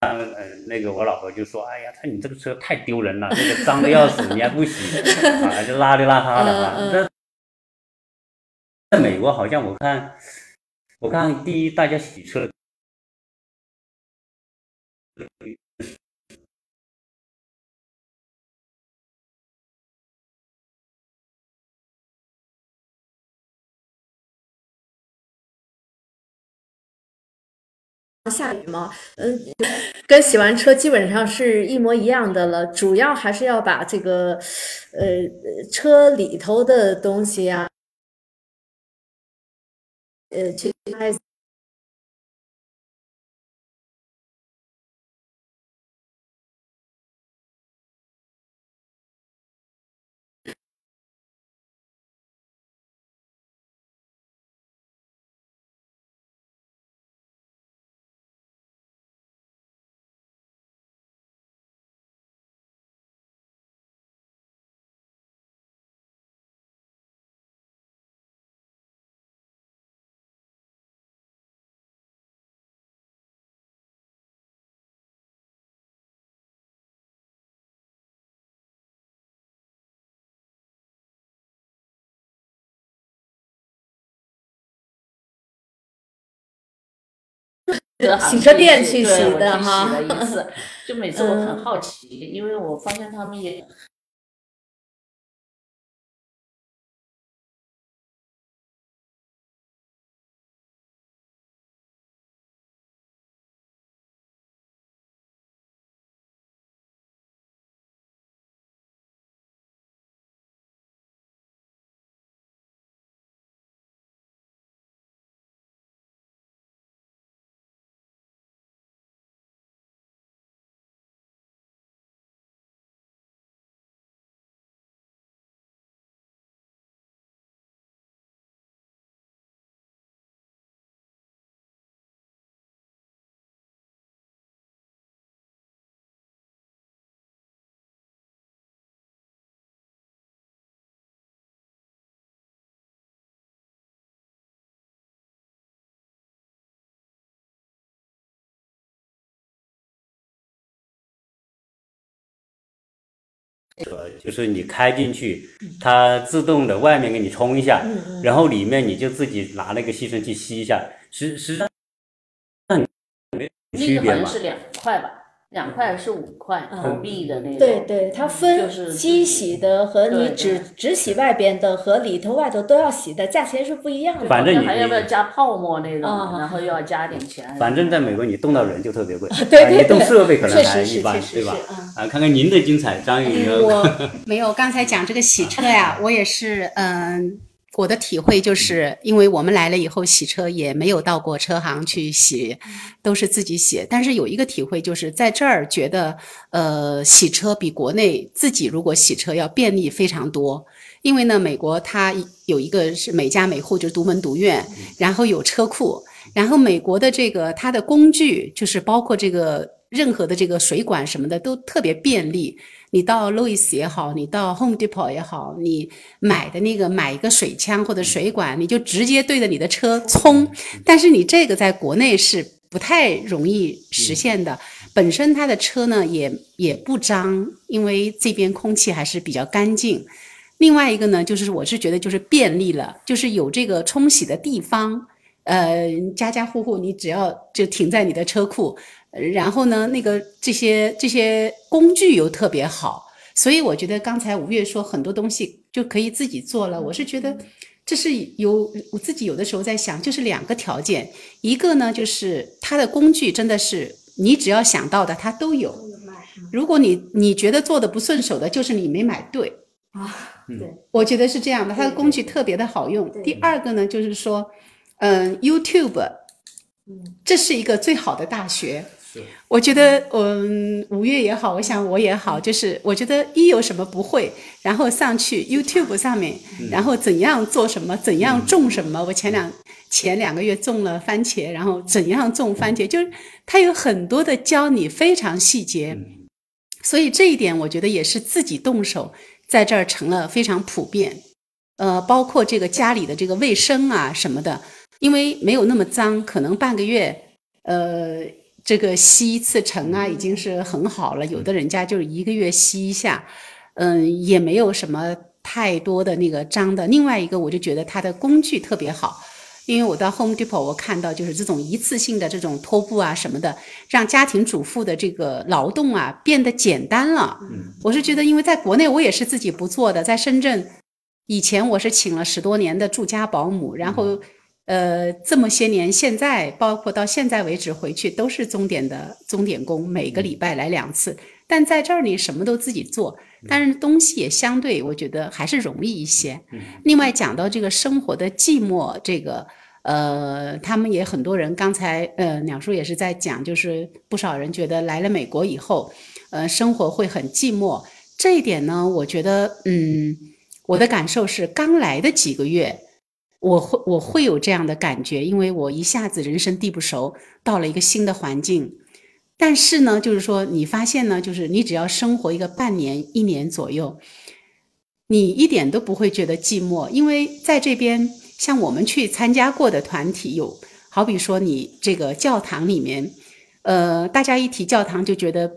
呃，那个我老婆就说：“哎呀，他你这个车太丢人了，那个脏的要死，你还不洗，[laughs] 啊，就邋里邋遢的啊。”这在美国好像我看，我看第一大家洗车。下雨吗？嗯，跟洗完车基本上是一模一样的了。主要还是要把这个，呃，车里头的东西呀，呃，去洗车店去洗的哈，[laughs] 就每次我很好奇，因为我发现他们也。呃，就是你开进去，它自动的外面给你冲一下，然后里面你就自己拿那个吸尘器吸一下，实实际上，那没区别嘛？那个好像是两块吧？两块是五块嗯投币的那种。对对，它分机洗的和你对只对只洗外边的和里头外头都要洗的，价钱是不一样的。反正你还要不要加泡沫那种，啊然后又要加点钱。反正在美国，你动到人就特别贵，你动对对设备可能确实是还一般确，实对吧是嗯？啊，看看您的精彩，张宇，我没有，刚才讲这个洗车呀，我也是，嗯，我的体会就是，因为我们来了以后洗车也没有到过车行去洗，都是自己洗。但是有一个体会就是，在这儿觉得，呃，洗车比国内自己如果洗车要便利非常多。因为呢，美国它有一个是每家每户就是独门独院，然后有车库，然后美国的这个它的工具就是包括这个任何的这个水管什么的都特别便利。你到 Louis 也好，你到 Home Depot 也好，你买的那个买一个水枪或者水管，你就直接对着你的车冲。但是你这个在国内是不太容易实现的。本身它的车呢也也不脏，因为这边空气还是比较干净。另外一个呢，就是我是觉得就是便利了，就是有这个冲洗的地方，呃，家家户户你只要就停在你的车库，呃然后呢，那个这些这些工具又特别好，所以我觉得刚才吴越说很多东西就可以自己做了，我是觉得这是有我自己有的时候在想，就是两个条件，一个呢就是它的工具真的是你只要想到的它都有，如果你你觉得做的不顺手的，就是你没买对。啊，对，我觉得是这样的，它的工具特别的好用。第二个呢，就是说，嗯，YouTube，这是一个最好的大学。我觉得，嗯，五月也好，我想我也好，就是我觉得一有什么不会，然后上去 YouTube 上面，然后怎样做什么，怎样种什么。我前两前两个月种了番茄，然后怎样种番茄，就是它有很多的教你非常细节。所以这一点，我觉得也是自己动手，在这儿成了非常普遍。呃，包括这个家里的这个卫生啊什么的，因为没有那么脏，可能半个月，呃，这个吸一次尘啊，已经是很好了。有的人家就是一个月吸一下，嗯，也没有什么太多的那个脏的。另外一个，我就觉得它的工具特别好。因为我到 Home Depot，我看到就是这种一次性的这种拖布啊什么的，让家庭主妇的这个劳动啊变得简单了。我是觉得，因为在国内我也是自己不做的，在深圳以前我是请了十多年的住家保姆，然后呃这么些年，现在包括到现在为止回去都是钟点的钟点工，每个礼拜来两次。但在这儿你什么都自己做，但是东西也相对我觉得还是容易一些。另外讲到这个生活的寂寞，这个呃，他们也很多人，刚才呃鸟叔也是在讲，就是不少人觉得来了美国以后，呃，生活会很寂寞。这一点呢，我觉得，嗯，我的感受是，刚来的几个月，我会我会有这样的感觉，因为我一下子人生地不熟，到了一个新的环境。但是呢，就是说，你发现呢，就是你只要生活一个半年、一年左右，你一点都不会觉得寂寞，因为在这边，像我们去参加过的团体有，好比说你这个教堂里面，呃，大家一提教堂就觉得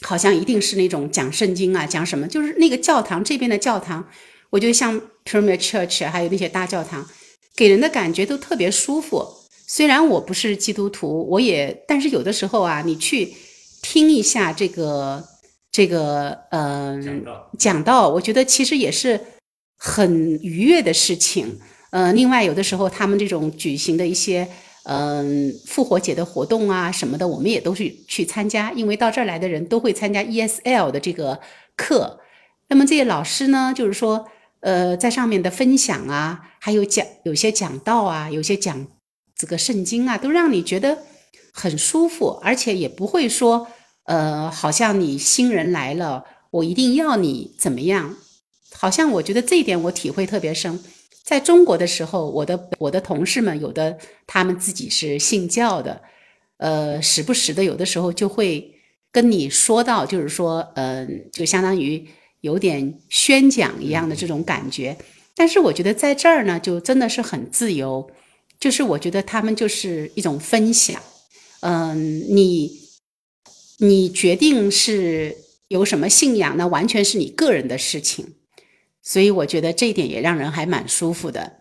好像一定是那种讲圣经啊，讲什么，就是那个教堂这边的教堂，我觉得像 Pyramid Church 还有那些大教堂，给人的感觉都特别舒服。虽然我不是基督徒，我也，但是有的时候啊，你去听一下这个这个呃讲道讲道，我觉得其实也是很愉悦的事情。呃，另外有的时候他们这种举行的一些嗯、复活节的活动啊什么的，我们也都是去参加，因为到这儿来的人都会参加 ESL 的这个课。那么这些老师呢，就是说呃在上面的分享啊，还有讲有些讲道啊，有些讲这个圣经啊，都让你觉得很舒服，而且也不会说，呃，好像你新人来了，我一定要你怎么样。好像我觉得这一点我体会特别深。在中国的时候，我的我的同事们有的他们自己是信教的，呃，时不时的有的时候就会跟你说到，就是说，嗯、就相当于有点宣讲一样的这种感觉。但是我觉得在这儿呢，就真的是很自由。就是我觉得他们就是一种分享，嗯，你你决定是有什么信仰，那完全是你个人的事情，所以我觉得这一点也让人还蛮舒服的。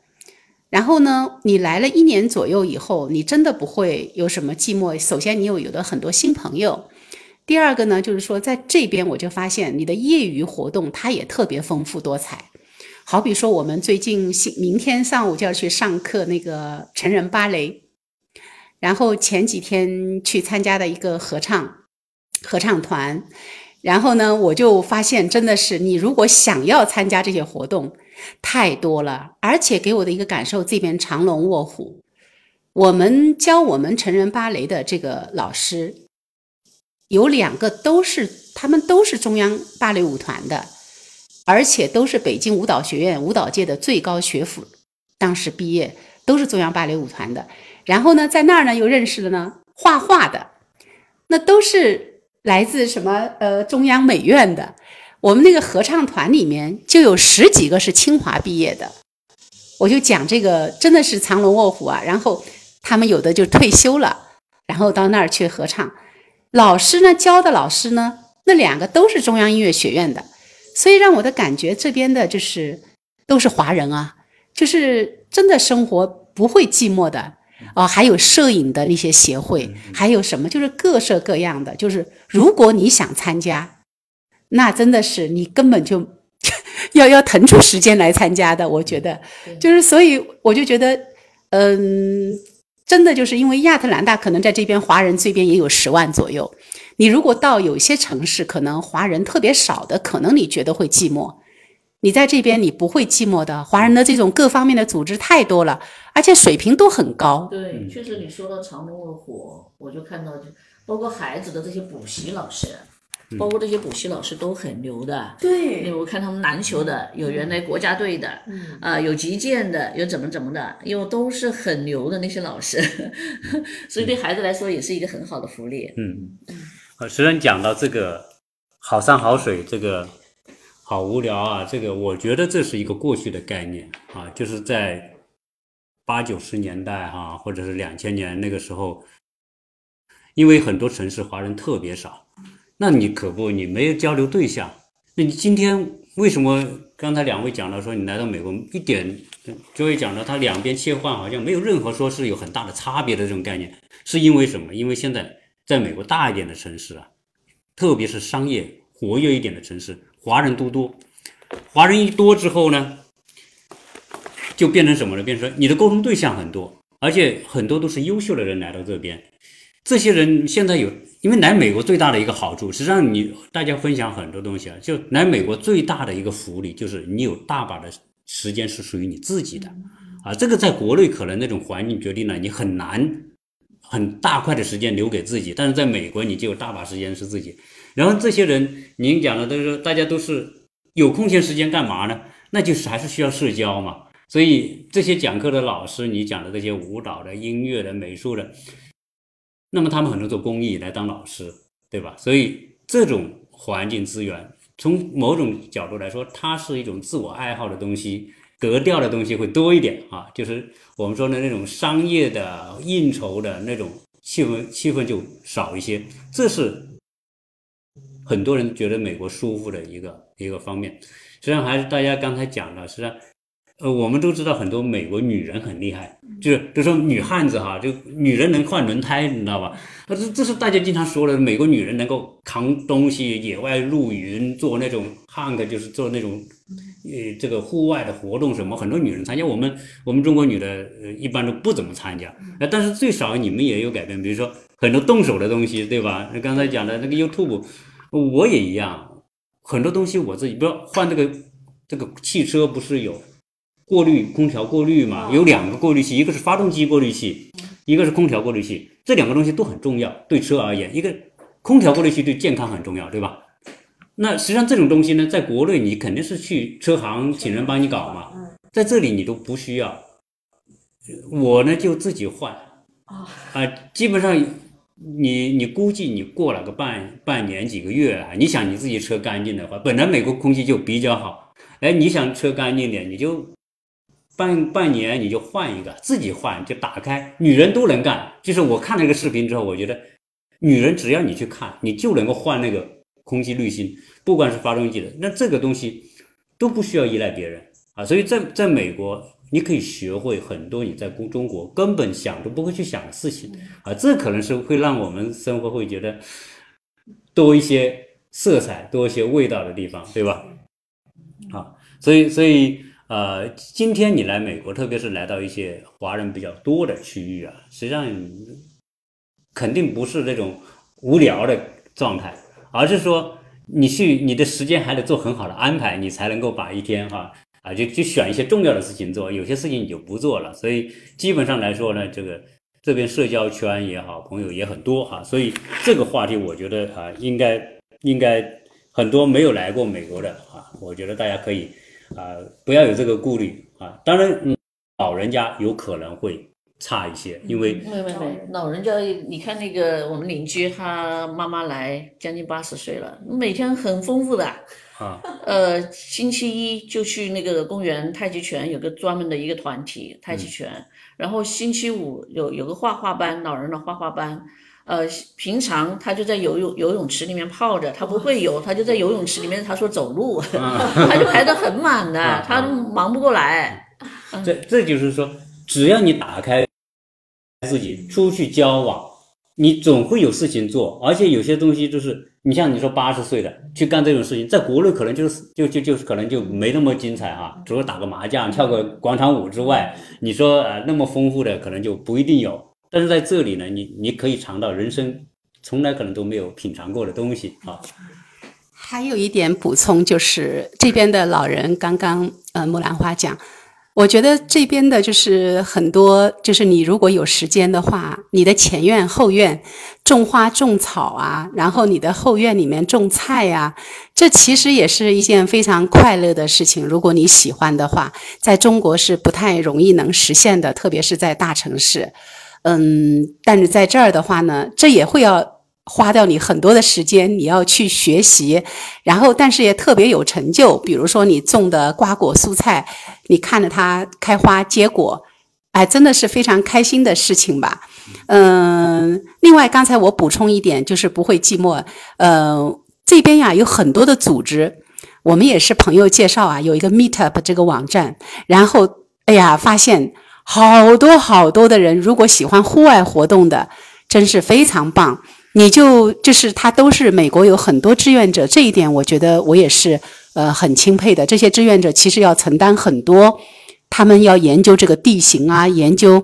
然后呢，你来了一年左右以后，你真的不会有什么寂寞。首先，你有有的很多新朋友，第二个呢，就是说在这边我就发现你的业余活动它也特别丰富多彩。好比说，我们最近明天上午就要去上课那个成人芭蕾，然后前几天去参加的一个合唱合唱团，然后呢，我就发现真的是你如果想要参加这些活动，太多了，而且给我的一个感受，这边藏龙卧虎。我们教我们成人芭蕾的这个老师有两个，都是他们都是中央芭蕾舞团的。而且都是北京舞蹈学院舞蹈界的最高学府，当时毕业都是中央芭蕾舞团的。然后呢，在那儿呢又认识了呢画画的，那都是来自什么呃中央美院的。我们那个合唱团里面就有十几个是清华毕业的。我就讲这个真的是藏龙卧虎啊。然后他们有的就退休了，然后到那儿去合唱。老师呢教的老师呢，那两个都是中央音乐学院的。所以让我的感觉，这边的就是都是华人啊，就是真的生活不会寂寞的哦。还有摄影的那些协会，还有什么就是各色各样的。就是如果你想参加，那真的是你根本就 [laughs] 要要腾出时间来参加的。我觉得，就是所以我就觉得，嗯，真的就是因为亚特兰大可能在这边华人这边也有十万左右。你如果到有些城市，可能华人特别少的，可能你觉得会寂寞。你在这边，你不会寂寞的。华人的这种各方面的组织太多了，而且水平都很高。对，确实你说到长龙卧虎，我就看到就包括孩子的这些补习老师，包括这些补习老师都很牛的。对，因为我看他们篮球的有原来国家队的，啊，有击剑的，有怎么怎么的，因为都是很牛的那些老师，[laughs] 所以对孩子来说也是一个很好的福利。嗯嗯。呃，虽然讲到这个好山好水，这个好无聊啊，这个我觉得这是一个过去的概念啊，就是在八九十年代哈，或者是两千年那个时候，因为很多城市华人特别少，那你可不，你没有交流对象。那你今天为什么刚才两位讲到说你来到美国一点，就会讲到他两边切换好像没有任何说是有很大的差别的这种概念，是因为什么？因为现在。在美国大一点的城市啊，特别是商业活跃一点的城市，华人都多。华人一多之后呢，就变成什么呢？变成你的沟通对象很多，而且很多都是优秀的人来到这边。这些人现在有，因为来美国最大的一个好处，实际上你大家分享很多东西啊，就来美国最大的一个福利就是你有大把的时间是属于你自己的啊。这个在国内可能那种环境决定了你很难。很大块的时间留给自己，但是在美国你就有大把时间是自己。然后这些人，您讲的都是大家都是有空闲时间干嘛呢？那就是还是需要社交嘛。所以这些讲课的老师，你讲的这些舞蹈的、音乐的、美术的，那么他们很多做公益来当老师，对吧？所以这种环境资源，从某种角度来说，它是一种自我爱好的东西。格调的东西会多一点啊，就是我们说的那种商业的应酬的那种气氛，气氛就少一些。这是很多人觉得美国舒服的一个一个方面。实际上还是大家刚才讲的，实际上。呃，我们都知道很多美国女人很厉害，就是都说女汉子哈，就女人能换轮胎，你知道吧？那这这是大家经常说的，美国女人能够扛东西、野外露营、做那种 hunk，就是做那种呃这个户外的活动什么，很多女人参加。我们我们中国女的呃一般都不怎么参加，呃，但是最少你们也有改变，比如说很多动手的东西，对吧？刚才讲的那个 YouTube，我也一样，很多东西我自己，比如换这个这个汽车不是有。过滤空调过滤嘛，有两个过滤器，一个是发动机过滤器，一个是空调过滤器，这两个东西都很重要，对车而言，一个空调过滤器对健康很重要，对吧？那实际上这种东西呢，在国内你肯定是去车行请人帮你搞嘛，在这里你都不需要，我呢就自己换啊，基本上你你估计你过了个半半年几个月啊，你想你自己车干净的话，本来美国空气就比较好，哎，你想车干净点，你就。半半年你就换一个，自己换就打开，女人都能干。就是我看了一个视频之后，我觉得女人只要你去看，你就能够换那个空气滤芯，不管是发动机的，那这个东西都不需要依赖别人啊。所以在在美国，你可以学会很多你在中中国根本想都不会去想的事情啊。这可能是会让我们生活会觉得多一些色彩、多一些味道的地方，对吧？好，所以所以呃，今天你来美国，特别是来到一些华人比较多的区域啊，实际上肯定不是那种无聊的状态，而是说你去你的时间还得做很好的安排，你才能够把一天哈啊就就选一些重要的事情做，有些事情你就不做了。所以基本上来说呢，这个这边社交圈也好，朋友也很多哈，所以这个话题我觉得啊，应该应该很多没有来过美国的啊，我觉得大家可以。啊，不要有这个顾虑啊！当然，老人家有可能会差一些，因为没没没，老人家，你看那个我们邻居，他妈妈来将近八十岁了，每天很丰富的啊，[laughs] 呃，星期一就去那个公园太极拳，有个专门的一个团体太极拳，然后星期五有有个画画班，老人的画画班。呃，平常他就在游泳游泳池里面泡着，他不会游，他就在游泳池里面。他说走路，[laughs] 他就排得很满的，他忙不过来。这这就是说，只要你打开自己出去交往，你总会有事情做。而且有些东西就是，你像你说八十岁的去干这种事情，在国内可能就是就就就是可能就没那么精彩哈。除了打个麻将、跳个广场舞之外，你说呃那么丰富的可能就不一定有。但是在这里呢，你你可以尝到人生从来可能都没有品尝过的东西啊。还有一点补充就是，这边的老人刚刚呃木兰花讲，我觉得这边的就是很多，就是你如果有时间的话，你的前院后院种花种草啊，然后你的后院里面种菜呀，这其实也是一件非常快乐的事情。如果你喜欢的话，在中国是不太容易能实现的，特别是在大城市。嗯，但是在这儿的话呢，这也会要花掉你很多的时间，你要去学习，然后但是也特别有成就。比如说你种的瓜果蔬菜，你看着它开花结果，哎，真的是非常开心的事情吧。嗯，另外刚才我补充一点，就是不会寂寞。呃，这边呀有很多的组织，我们也是朋友介绍啊，有一个 Meetup 这个网站，然后哎呀发现。好多好多的人，如果喜欢户外活动的，真是非常棒。你就就是他都是美国有很多志愿者，这一点我觉得我也是呃很钦佩的。这些志愿者其实要承担很多，他们要研究这个地形啊，研究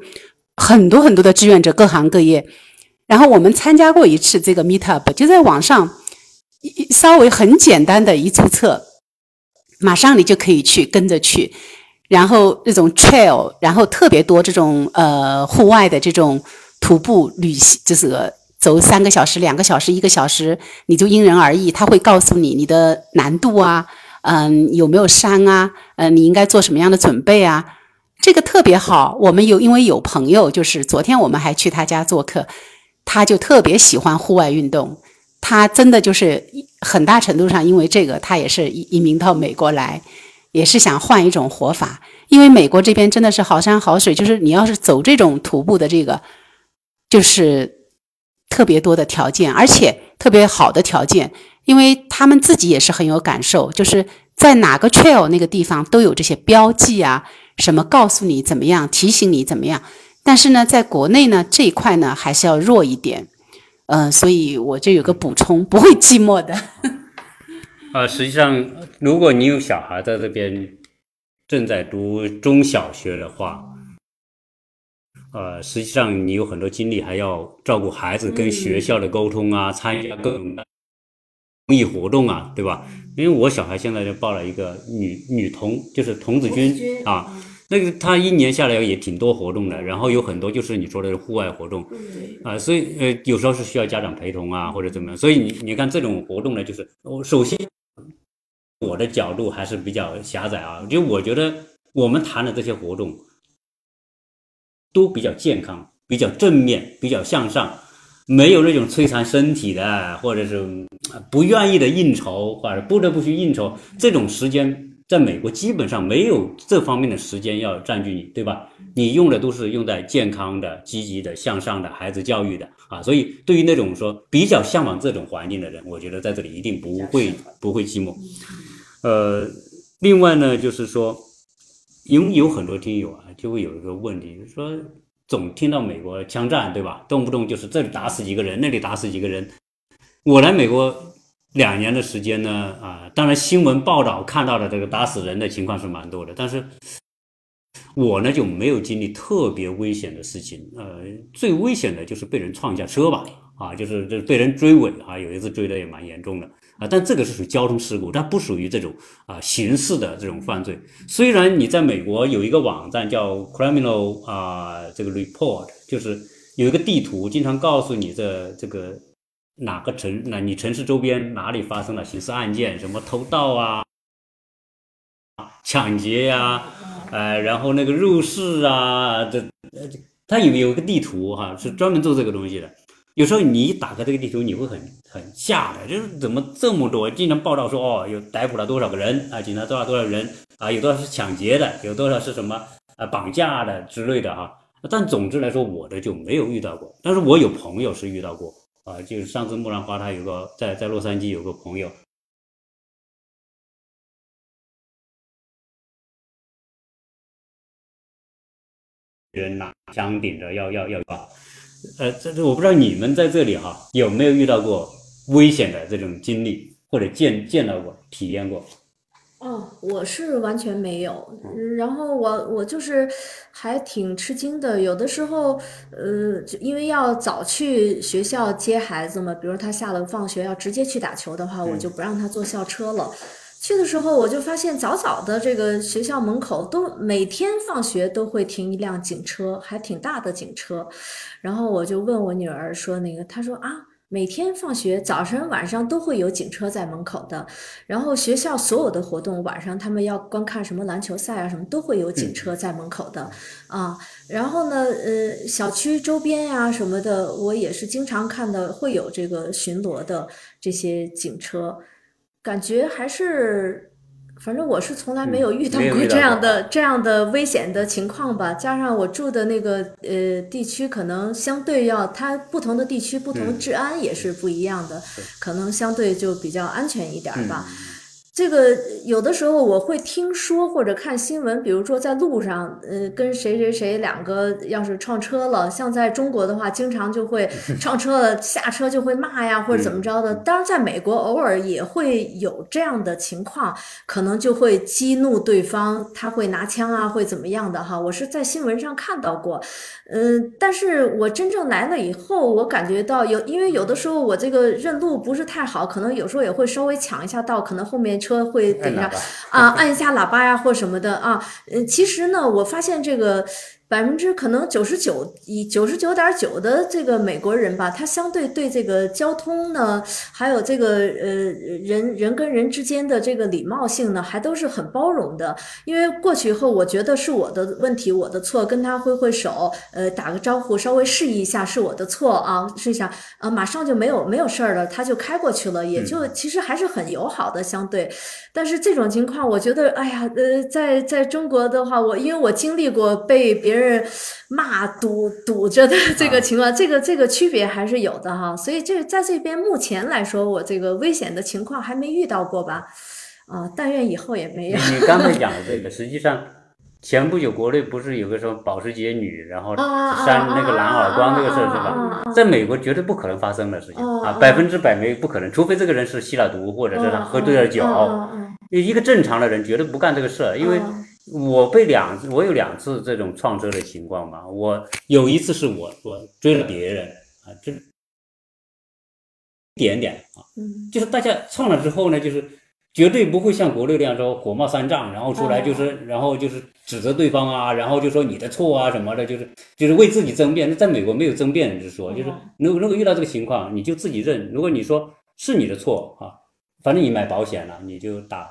很多很多的志愿者，各行各业。然后我们参加过一次这个 meetup，就在网上稍微很简单的一注册，马上你就可以去跟着去。然后那种 trail，然后特别多这种呃户外的这种徒步旅行，就是走三个小时、两个小时、一个小时，你就因人而异。他会告诉你你的难度啊，嗯，有没有山啊，嗯，你应该做什么样的准备啊？这个特别好。我们有因为有朋友，就是昨天我们还去他家做客，他就特别喜欢户外运动。他真的就是很大程度上因为这个，他也是移移民到美国来。也是想换一种活法，因为美国这边真的是好山好水，就是你要是走这种徒步的这个，就是特别多的条件，而且特别好的条件，因为他们自己也是很有感受，就是在哪个 trail 那个地方都有这些标记啊，什么告诉你怎么样，提醒你怎么样。但是呢，在国内呢这一块呢还是要弱一点，嗯，所以我就有个补充，不会寂寞的。啊，实际上，如果你有小孩在这边正在读中小学的话，呃，实际上你有很多精力还要照顾孩子跟学校的沟通啊，参加各种公益活动啊，对吧？因为我小孩现在就报了一个女女童，就是童子军啊，那个他一年下来也挺多活动的，然后有很多就是你说的户外活动，啊，所以呃，有时候是需要家长陪同啊，或者怎么样，所以你你看这种活动呢，就是我首先。我的角度还是比较狭窄啊，就我觉得我们谈的这些活动都比较健康、比较正面、比较向上，没有那种摧残身体的，或者是不愿意的应酬，或者不得不去应酬。这种时间在美国基本上没有这方面的时间要占据你，对吧？你用的都是用在健康的、积极的、向上的孩子教育的啊。所以对于那种说比较向往这种环境的人，我觉得在这里一定不会不会寂寞。呃，另外呢，就是说，因为有很多听友啊，就会有一个问题，就是说总听到美国枪战，对吧？动不动就是这里打死几个人，那里打死几个人，我来美国两年的时间呢，啊，当然新闻报道看到的这个打死人的情况是蛮多的，但是我呢就没有经历特别危险的事情。呃，最危险的就是被人撞下车吧，啊，就是就是被人追尾啊，有一次追的也蛮严重的但这个是属于交通事故，它不属于这种啊刑事的这种犯罪。虽然你在美国有一个网站叫 Criminal 啊，这个 Report，就是有一个地图，经常告诉你这这个哪个城，那你城市周边哪里发生了刑事案件，什么偷盗啊、抢劫呀、呃，然后那个入室啊，这呃，这它有有一个地图哈、是专门做这个东西的。有时候你一打开这个地图，你会很很吓的，就是怎么这么多？经常报道说哦，有逮捕了多少个人啊，警察抓了多少人啊，有多少是抢劫的，有多少是什么啊绑架的之类的哈、但总之来说，我的就没有遇到过，但是我有朋友是遇到过啊，就是上次木兰花他有个在在洛杉矶有个朋友，人拿枪顶着要要要啊，呃，这这我不知道你们在这里哈、有没有遇到过危险的这种经历，或者见见到过、体验过？哦，我是完全没有，嗯然后我我就是还挺吃惊的，有的时候，呃，就因为要早去学校接孩子嘛，比如他下了放学要直接去打球的话，我就不让他坐校车了。去的时候我就发现早早的这个学校门口都每天放学都会停一辆警车，还挺大的警车。然后我就问我女儿说，那个她说啊。每天放学，早晨、晚上都会有警车在门口的。然后学校所有的活动，晚上他们要观看什么篮球赛啊，什么都会有警车在门口的啊。然后呢，呃，小区周边呀、什么的，我也是经常看到会有这个巡逻的这些警车，感觉还是。反正我是从来没有遇到过这样过的这样的危险的情况吧，加上我住的那个呃地区，可能相对要它不同的地区不同嗯治安也是不一样的，可能相对就比较安全一点儿吧。嗯这个有的时候我会听说或者看新闻，比如说在路上，呃，跟谁谁谁两个要是撞车了，像在中国的话，经常就会 [laughs] 撞车了，下车就会骂呀，或者怎么着的。当然，在美国偶尔也会有这样的情况，可能就会激怒对方，他会拿枪啊，会怎么样的哈。我是在新闻上看到过，嗯，但是我真正来了以后，我感觉到有，因为有的时候我这个认路不是太好，可能有时候也会稍微抢一下道，可能后面车会等一下啊，[laughs] 按一下喇叭呀或什么的啊。嗯，其实呢，我发现这个百分之可能九十九以九十九点九的这个美国人吧，他相对对这个交通呢，还有这个呃人人跟人之间的这个礼貌性呢，还都是很包容的。因为过去以后，我觉得是我的问题，我的错，跟他挥挥手，呃，打个招呼，稍微示意一下是我的错啊，示意一下，啊，马上就没有没有事儿了，他就开过去了，也就其实还是很友好的相对。但是这种情况，我觉得，哎呀，呃，在在中国的话，我因为我经历过被别人骂堵堵着的这个情况，这个这个区别还是有的哈。所以这在这边目前来说，我这个危险的情况还没遇到过吧？啊，但愿以后也没有。你刚才讲的这个，实际上前不久国内不是有个什么保时捷女，然后啊扇那个蓝耳光这个事儿是吧？在美国绝对不可能发生的事情啊，百分之百没不可能，除非这个人是吸了毒或者是他喝醉了酒。一个正常的人绝对不干这个事儿，因为我被两次，我有两次这种撞车的情况嘛。我有一次是我我追了别人啊，这一点点啊，嗯就是大家撞了之后呢，就是绝对不会像国内那样说火冒三丈，然后出来哦就是，然后就是指责对方啊，然后就说你的错啊什么的，就是就是为自己争辩。那在美国没有争辩，就是说，就是哦如果如果遇到这个情况，你就自己认。如果你说是你的错啊，反正你买保险了，你就打，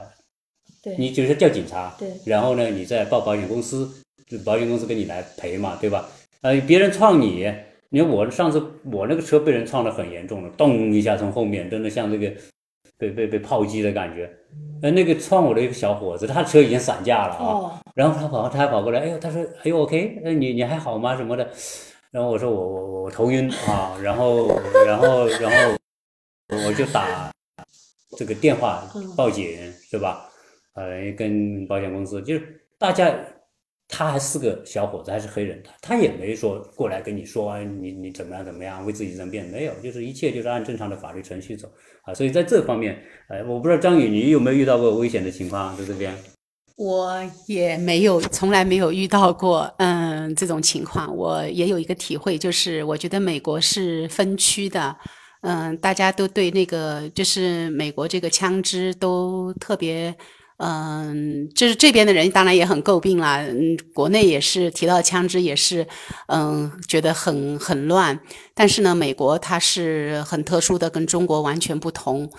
对你就是叫警察，对然后呢，你再报保险公司，就保险公司给你来赔嘛，对吧？呃，别人撞你，你看我上次我那个车被人撞得很严重了，咚一下从后面，真的像这个被被被炮击的感觉。呃，那个撞我的一个小伙子，他车已经散架了啊，哦然后他跑他还跑过来，哎呦，他说，哎呦，OK，那你你还好吗？什么的，然后我说我我我我头晕啊，然后然后然后我就打这个电话嗯报警是吧？呃，跟保险公司就是大家他还是个小伙子，还是黑人，他他也没说过来跟你说你你怎么样怎么样，为自己争辩，没有，就是一切就是按正常的法律程序走啊。所以在这方面，呃，我不知道张宇你有没有遇到过危险的情况在这边？我也没有，从来没有遇到过，嗯，这种情况。我也有一个体会，就是我觉得美国是分区的，嗯，大家都对那个就是美国这个枪支都特别。嗯，就是这边的人当然也很诟病啦。嗯，国内也是提到枪支也是，嗯，觉得很很乱。但是呢，美国它是很特殊的，跟中国完全不同。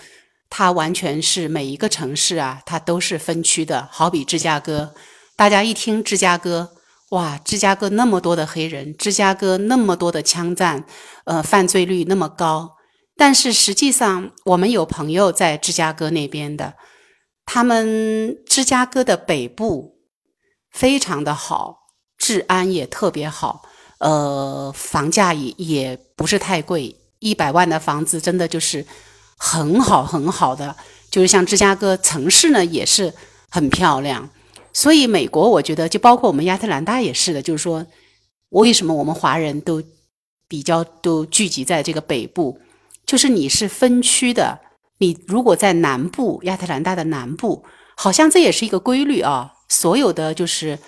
它完全是每一个城市啊，它都是分区的。好比芝加哥，大家一听芝加哥，哇，芝加哥那么多的黑人，芝加哥那么多的枪战，呃，犯罪率那么高。但是实际上，我们有朋友在芝加哥那边的。他们芝加哥的北部非常的好，治安也特别好，呃，房价也也不是太贵，一百万的房子真的就是很好很好的，就是像芝加哥城市呢也是很漂亮，所以美国我觉得就包括我们亚特兰大也是的，就是说为什么我们华人都比较都聚集在这个北部，就是你是分区的。你如果在南部，亚特兰大的南部，好像这也是一个规律啊。所有的就是，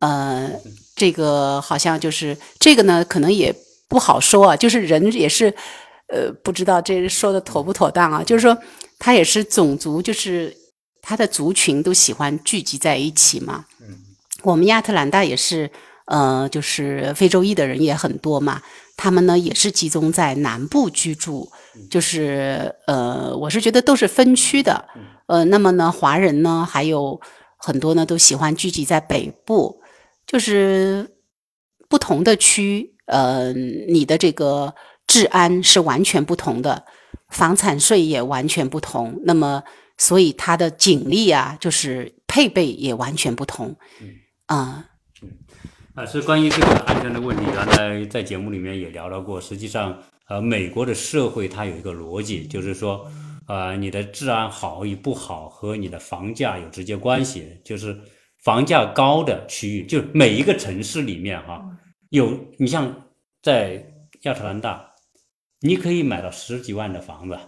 呃，这个好像就是这个呢，可能也不好说啊。就是人也是，呃，不知道这说的妥不妥当啊。就是说，他也是种族，就是他的族群都喜欢聚集在一起嘛。我们亚特兰大也是，呃，就是非洲裔的人也很多嘛。他们呢也是集中在南部居住。就是呃，我是觉得都是分区的，呃，那么呢，华人呢还有很多呢，都喜欢聚集在北部，就是不同的区，呃，你的这个治安是完全不同的，房产税也完全不同，那么所以它的警力啊，就是配备也完全不同，啊，啊，是关于这个安全的问题，原来在节目里面也聊到过，实际上。呃，美国的社会它有一个逻辑，就是说，呃，你的治安好与不好和你的房价有直接关系。就是房价高的区域，就每一个城市里面哈，有你像在亚特兰大，你可以买到十几万的房子，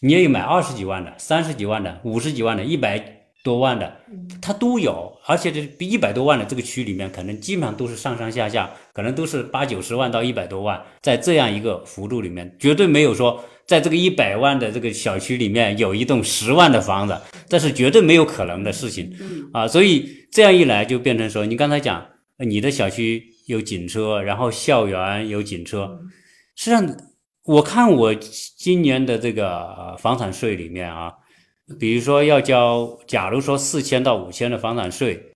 你也有买二十几万的、三十几万的、五十几万的、一百。多万的，它都有，而且这一百多万的这个区里面，可能基本上都是上上下下，可能都是八九十万到一百多万，在这样一个幅度里面，绝对没有说在这个一百万的这个小区里面有一栋十万的房子，这是绝对没有可能的事情啊！所以这样一来，就变成说，你刚才讲你的小区有警车，然后校园有警车，实际上我看我今年的这个房产税里面啊。比如说要交，假如说四千到五千的房产税，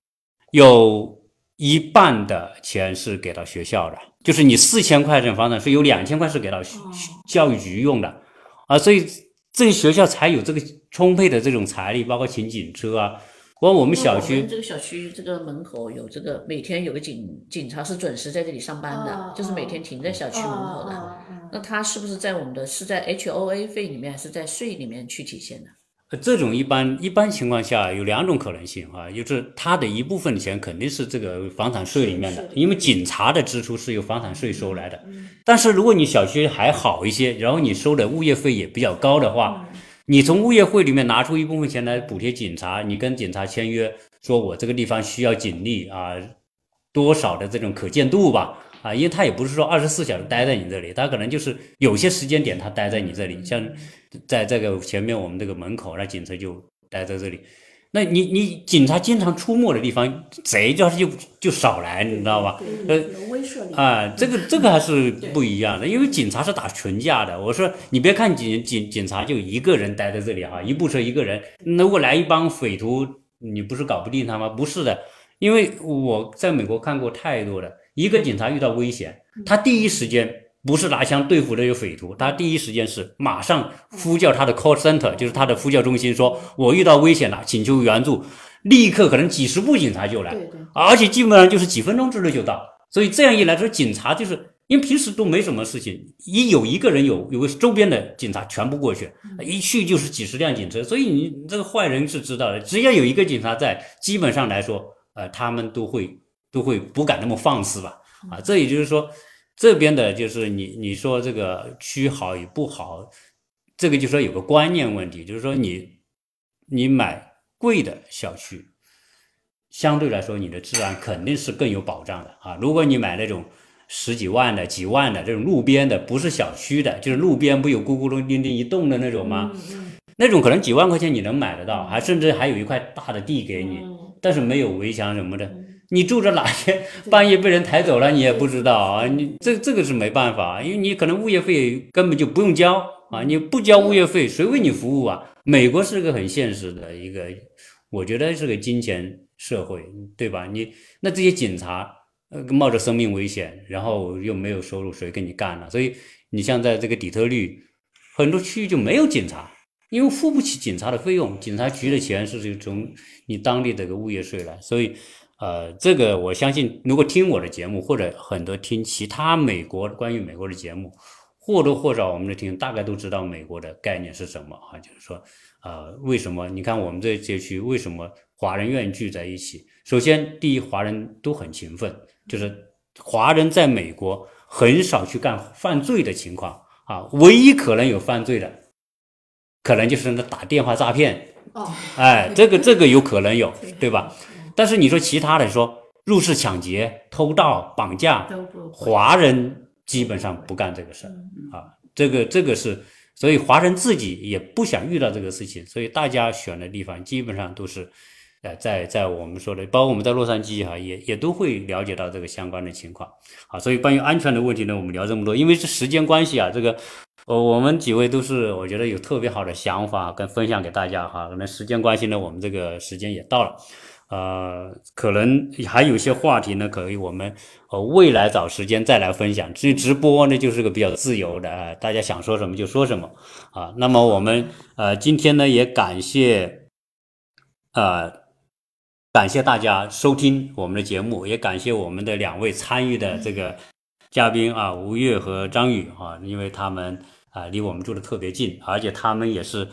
有一半的钱是给到学校的，就是你四千块钱房产税，有两千块是给到教育局用的，啊，所以这个学校才有这个充沛的这种财力，包括请警车啊，包括我们小区这个小区这个门口有这个每天有个警警察是准时在这里上班的，就是每天停在小区门口的，那他是不是在我们的是在 H O A 费里面，还是在税里面去体现的？这种一般一般情况下有两种可能性啊，就是他的一部分钱肯定是这个房产税里面的，因为警察的支出是由房产税收来的。但是如果你小区还好一些，然后你收的物业费也比较高的话，你从物业费里面拿出一部分钱来补贴警察，你跟警察签约，说我这个地方需要警力啊，多少的这种可见度吧。啊，因为他也不是说二十四小时待在你这里，他可能就是有些时间点他待在你这里，像在这个前面我们这个门口，那警车就待在这里。那你你警察经常出没的地方，贼就是就就少来，你知道吧？呃，啊，这个这个还是不一样的，因为警察是打群架的。我说你别看警警警察就一个人待在这里哈，一部车一个人，如果来一帮匪徒，你不是搞不定他吗？不是的，因为我在美国看过太多了。一个警察遇到危险，他第一时间不是拿枪对付这些匪徒，他第一时间是马上呼叫他的 call center，就是他的呼叫中心，说我遇到危险了，请求援助，立刻可能几十部警察就来，而且基本上就是几分钟之内就到。所以这样一来，说警察就是因为平时都没什么事情，一有一个人有有个周边的警察全部过去，一去就是几十辆警车，所以你这个坏人是知道的，只要有一个警察在，基本上来说，呃，他们都会。都会不敢那么放肆吧？啊，这也就是说，这边的就是你你说这个区好与不好，这个就说有个观念问题，就是说你你买贵的小区，相对来说你的治安肯定是更有保障的啊。如果你买那种十几万的、几万的这种路边的，不是小区的，就是路边不有咕咕隆叮叮一栋的那种吗？那种可能几万块钱你能买得到，还甚至还有一块大的地给你，但是没有围墙什么的。你住着哪天 [laughs] 半夜被人抬走了，你也不知道啊！你这这个是没办法，因为你可能物业费根本就不用交啊！你不交物业费，谁为你服务啊？美国是个很现实的一个，我觉得是个金钱社会，对吧？你那这些警察呃冒着生命危险，然后又没有收入，谁跟你干了？所以你像在这个底特律，很多区域就没有警察，因为付不起警察的费用，警察局的钱是从你当地这个物业税来，所以。呃，这个我相信，如果听我的节目，或者很多听其他美国关于美国的节目，或多或少我们的听大概都知道美国的概念是什么啊？就是说，呃，为什么？你看我们这街区为什么华人愿意聚在一起？首先，第一，华人都很勤奋，就是华人在美国很少去干犯罪的情况啊，唯一可能有犯罪的，可能就是那打电话诈骗。哦，哎，这个这个有可能有，对吧？但是你说其他的，说入室抢劫、偷盗、绑架，华人基本上不干这个事儿啊。这个这个是，所以华人自己也不想遇到这个事情，所以大家选的地方基本上都是，呃，在在我们说的，包括我们在洛杉矶哈，也也都会了解到这个相关的情况啊。所以关于安全的问题呢，我们聊这么多，因为是时间关系啊，这个呃我们几位都是我觉得有特别好的想法跟分享给大家哈。可能时间关系呢，我们这个时间也到了。呃，可能还有些话题呢，可以我们呃未来找时间再来分享。至于直播呢，就是个比较自由的，大家想说什么就说什么啊。那么我们呃今天呢也感谢呃感谢大家收听我们的节目，也感谢我们的两位参与的这个嘉宾啊，吴越和张宇啊，因为他们啊离我们住的特别近，而且他们也是。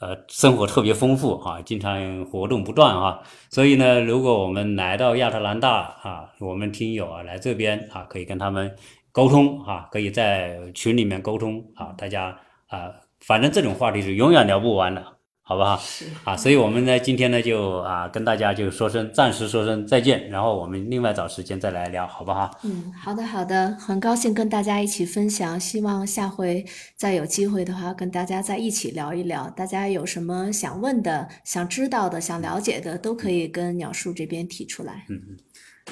呃，生活特别丰富啊，经常活动不断啊，所以呢，如果我们来到亚特兰大啊，我们听友啊来这边啊，可以跟他们沟通啊，可以在群里面沟通啊，大家啊，反正这种话题是永远聊不完的。好不好？是啊，所以我们呢，今天呢，就啊，跟大家就说声暂时说声再见，然后我们另外找时间再来聊，好不好？嗯，好的，好的，很高兴跟大家一起分享，希望下回再有机会的话，跟大家在一起聊一聊。大家有什么想问的、想知道的、想了解的，都可以跟鸟叔这边提出来。嗯嗯，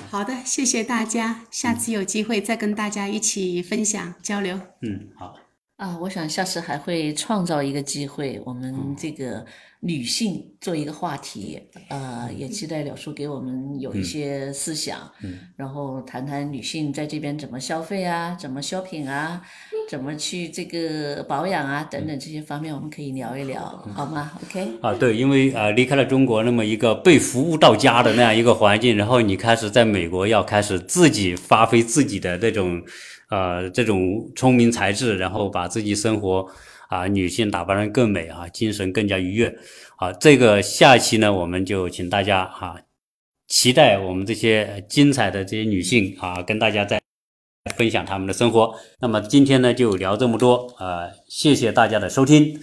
好的，谢谢大家，下次有机会再跟大家一起分享交流。嗯，好。啊，我想下次还会创造一个机会，我们这个女性做一个话题，呃，也期待柳叔给我们有一些思想，嗯，然后谈谈女性在这边怎么消费啊，怎么 shopping 啊，怎么去这个保养啊，等等这些方面，我们可以聊一聊，好吗？OK？啊，对，因为呃离开了中国那么一个被服务到家的那样一个环境，然后你开始在美国要开始自己发挥自己的那种。呃，这种聪明才智，然后把自己生活啊，女性打扮得更美啊，精神更加愉悦啊。这个下期呢，我们就请大家哈，期待我们这些精彩的这些女性啊，跟大家再分享他们的生活。那么今天呢，就聊这么多啊，谢谢大家的收听。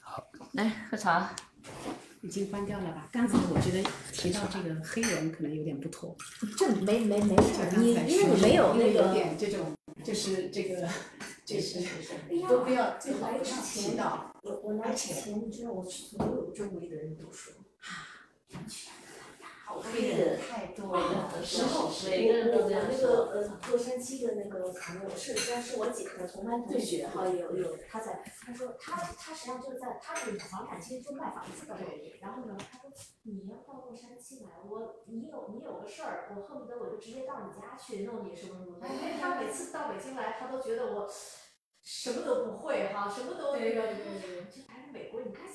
好，来喝茶。已经关掉了吧？刚才我觉得提到这个黑人可能有点不妥。这没没没事，你因为你没有那个。有点这种，就是这个，[laughs] 就是，都不要最好不要提到。我我来之前，你知道我所有周围的人都说，啊，黑人太多了，然后我我那个呃洛杉矶的那个朋友是，虽然是我姐的同班同学哈，有有他在，他说他他实际上就在他是房产其实就卖房子的，然后呢他说你要到洛杉矶来，我你有你有个事儿，我恨不得我就直接到你家去弄你什么什么，因为他每次到北京来，他都觉得我什么都不会哈，什么都那个，就还是美国，你看。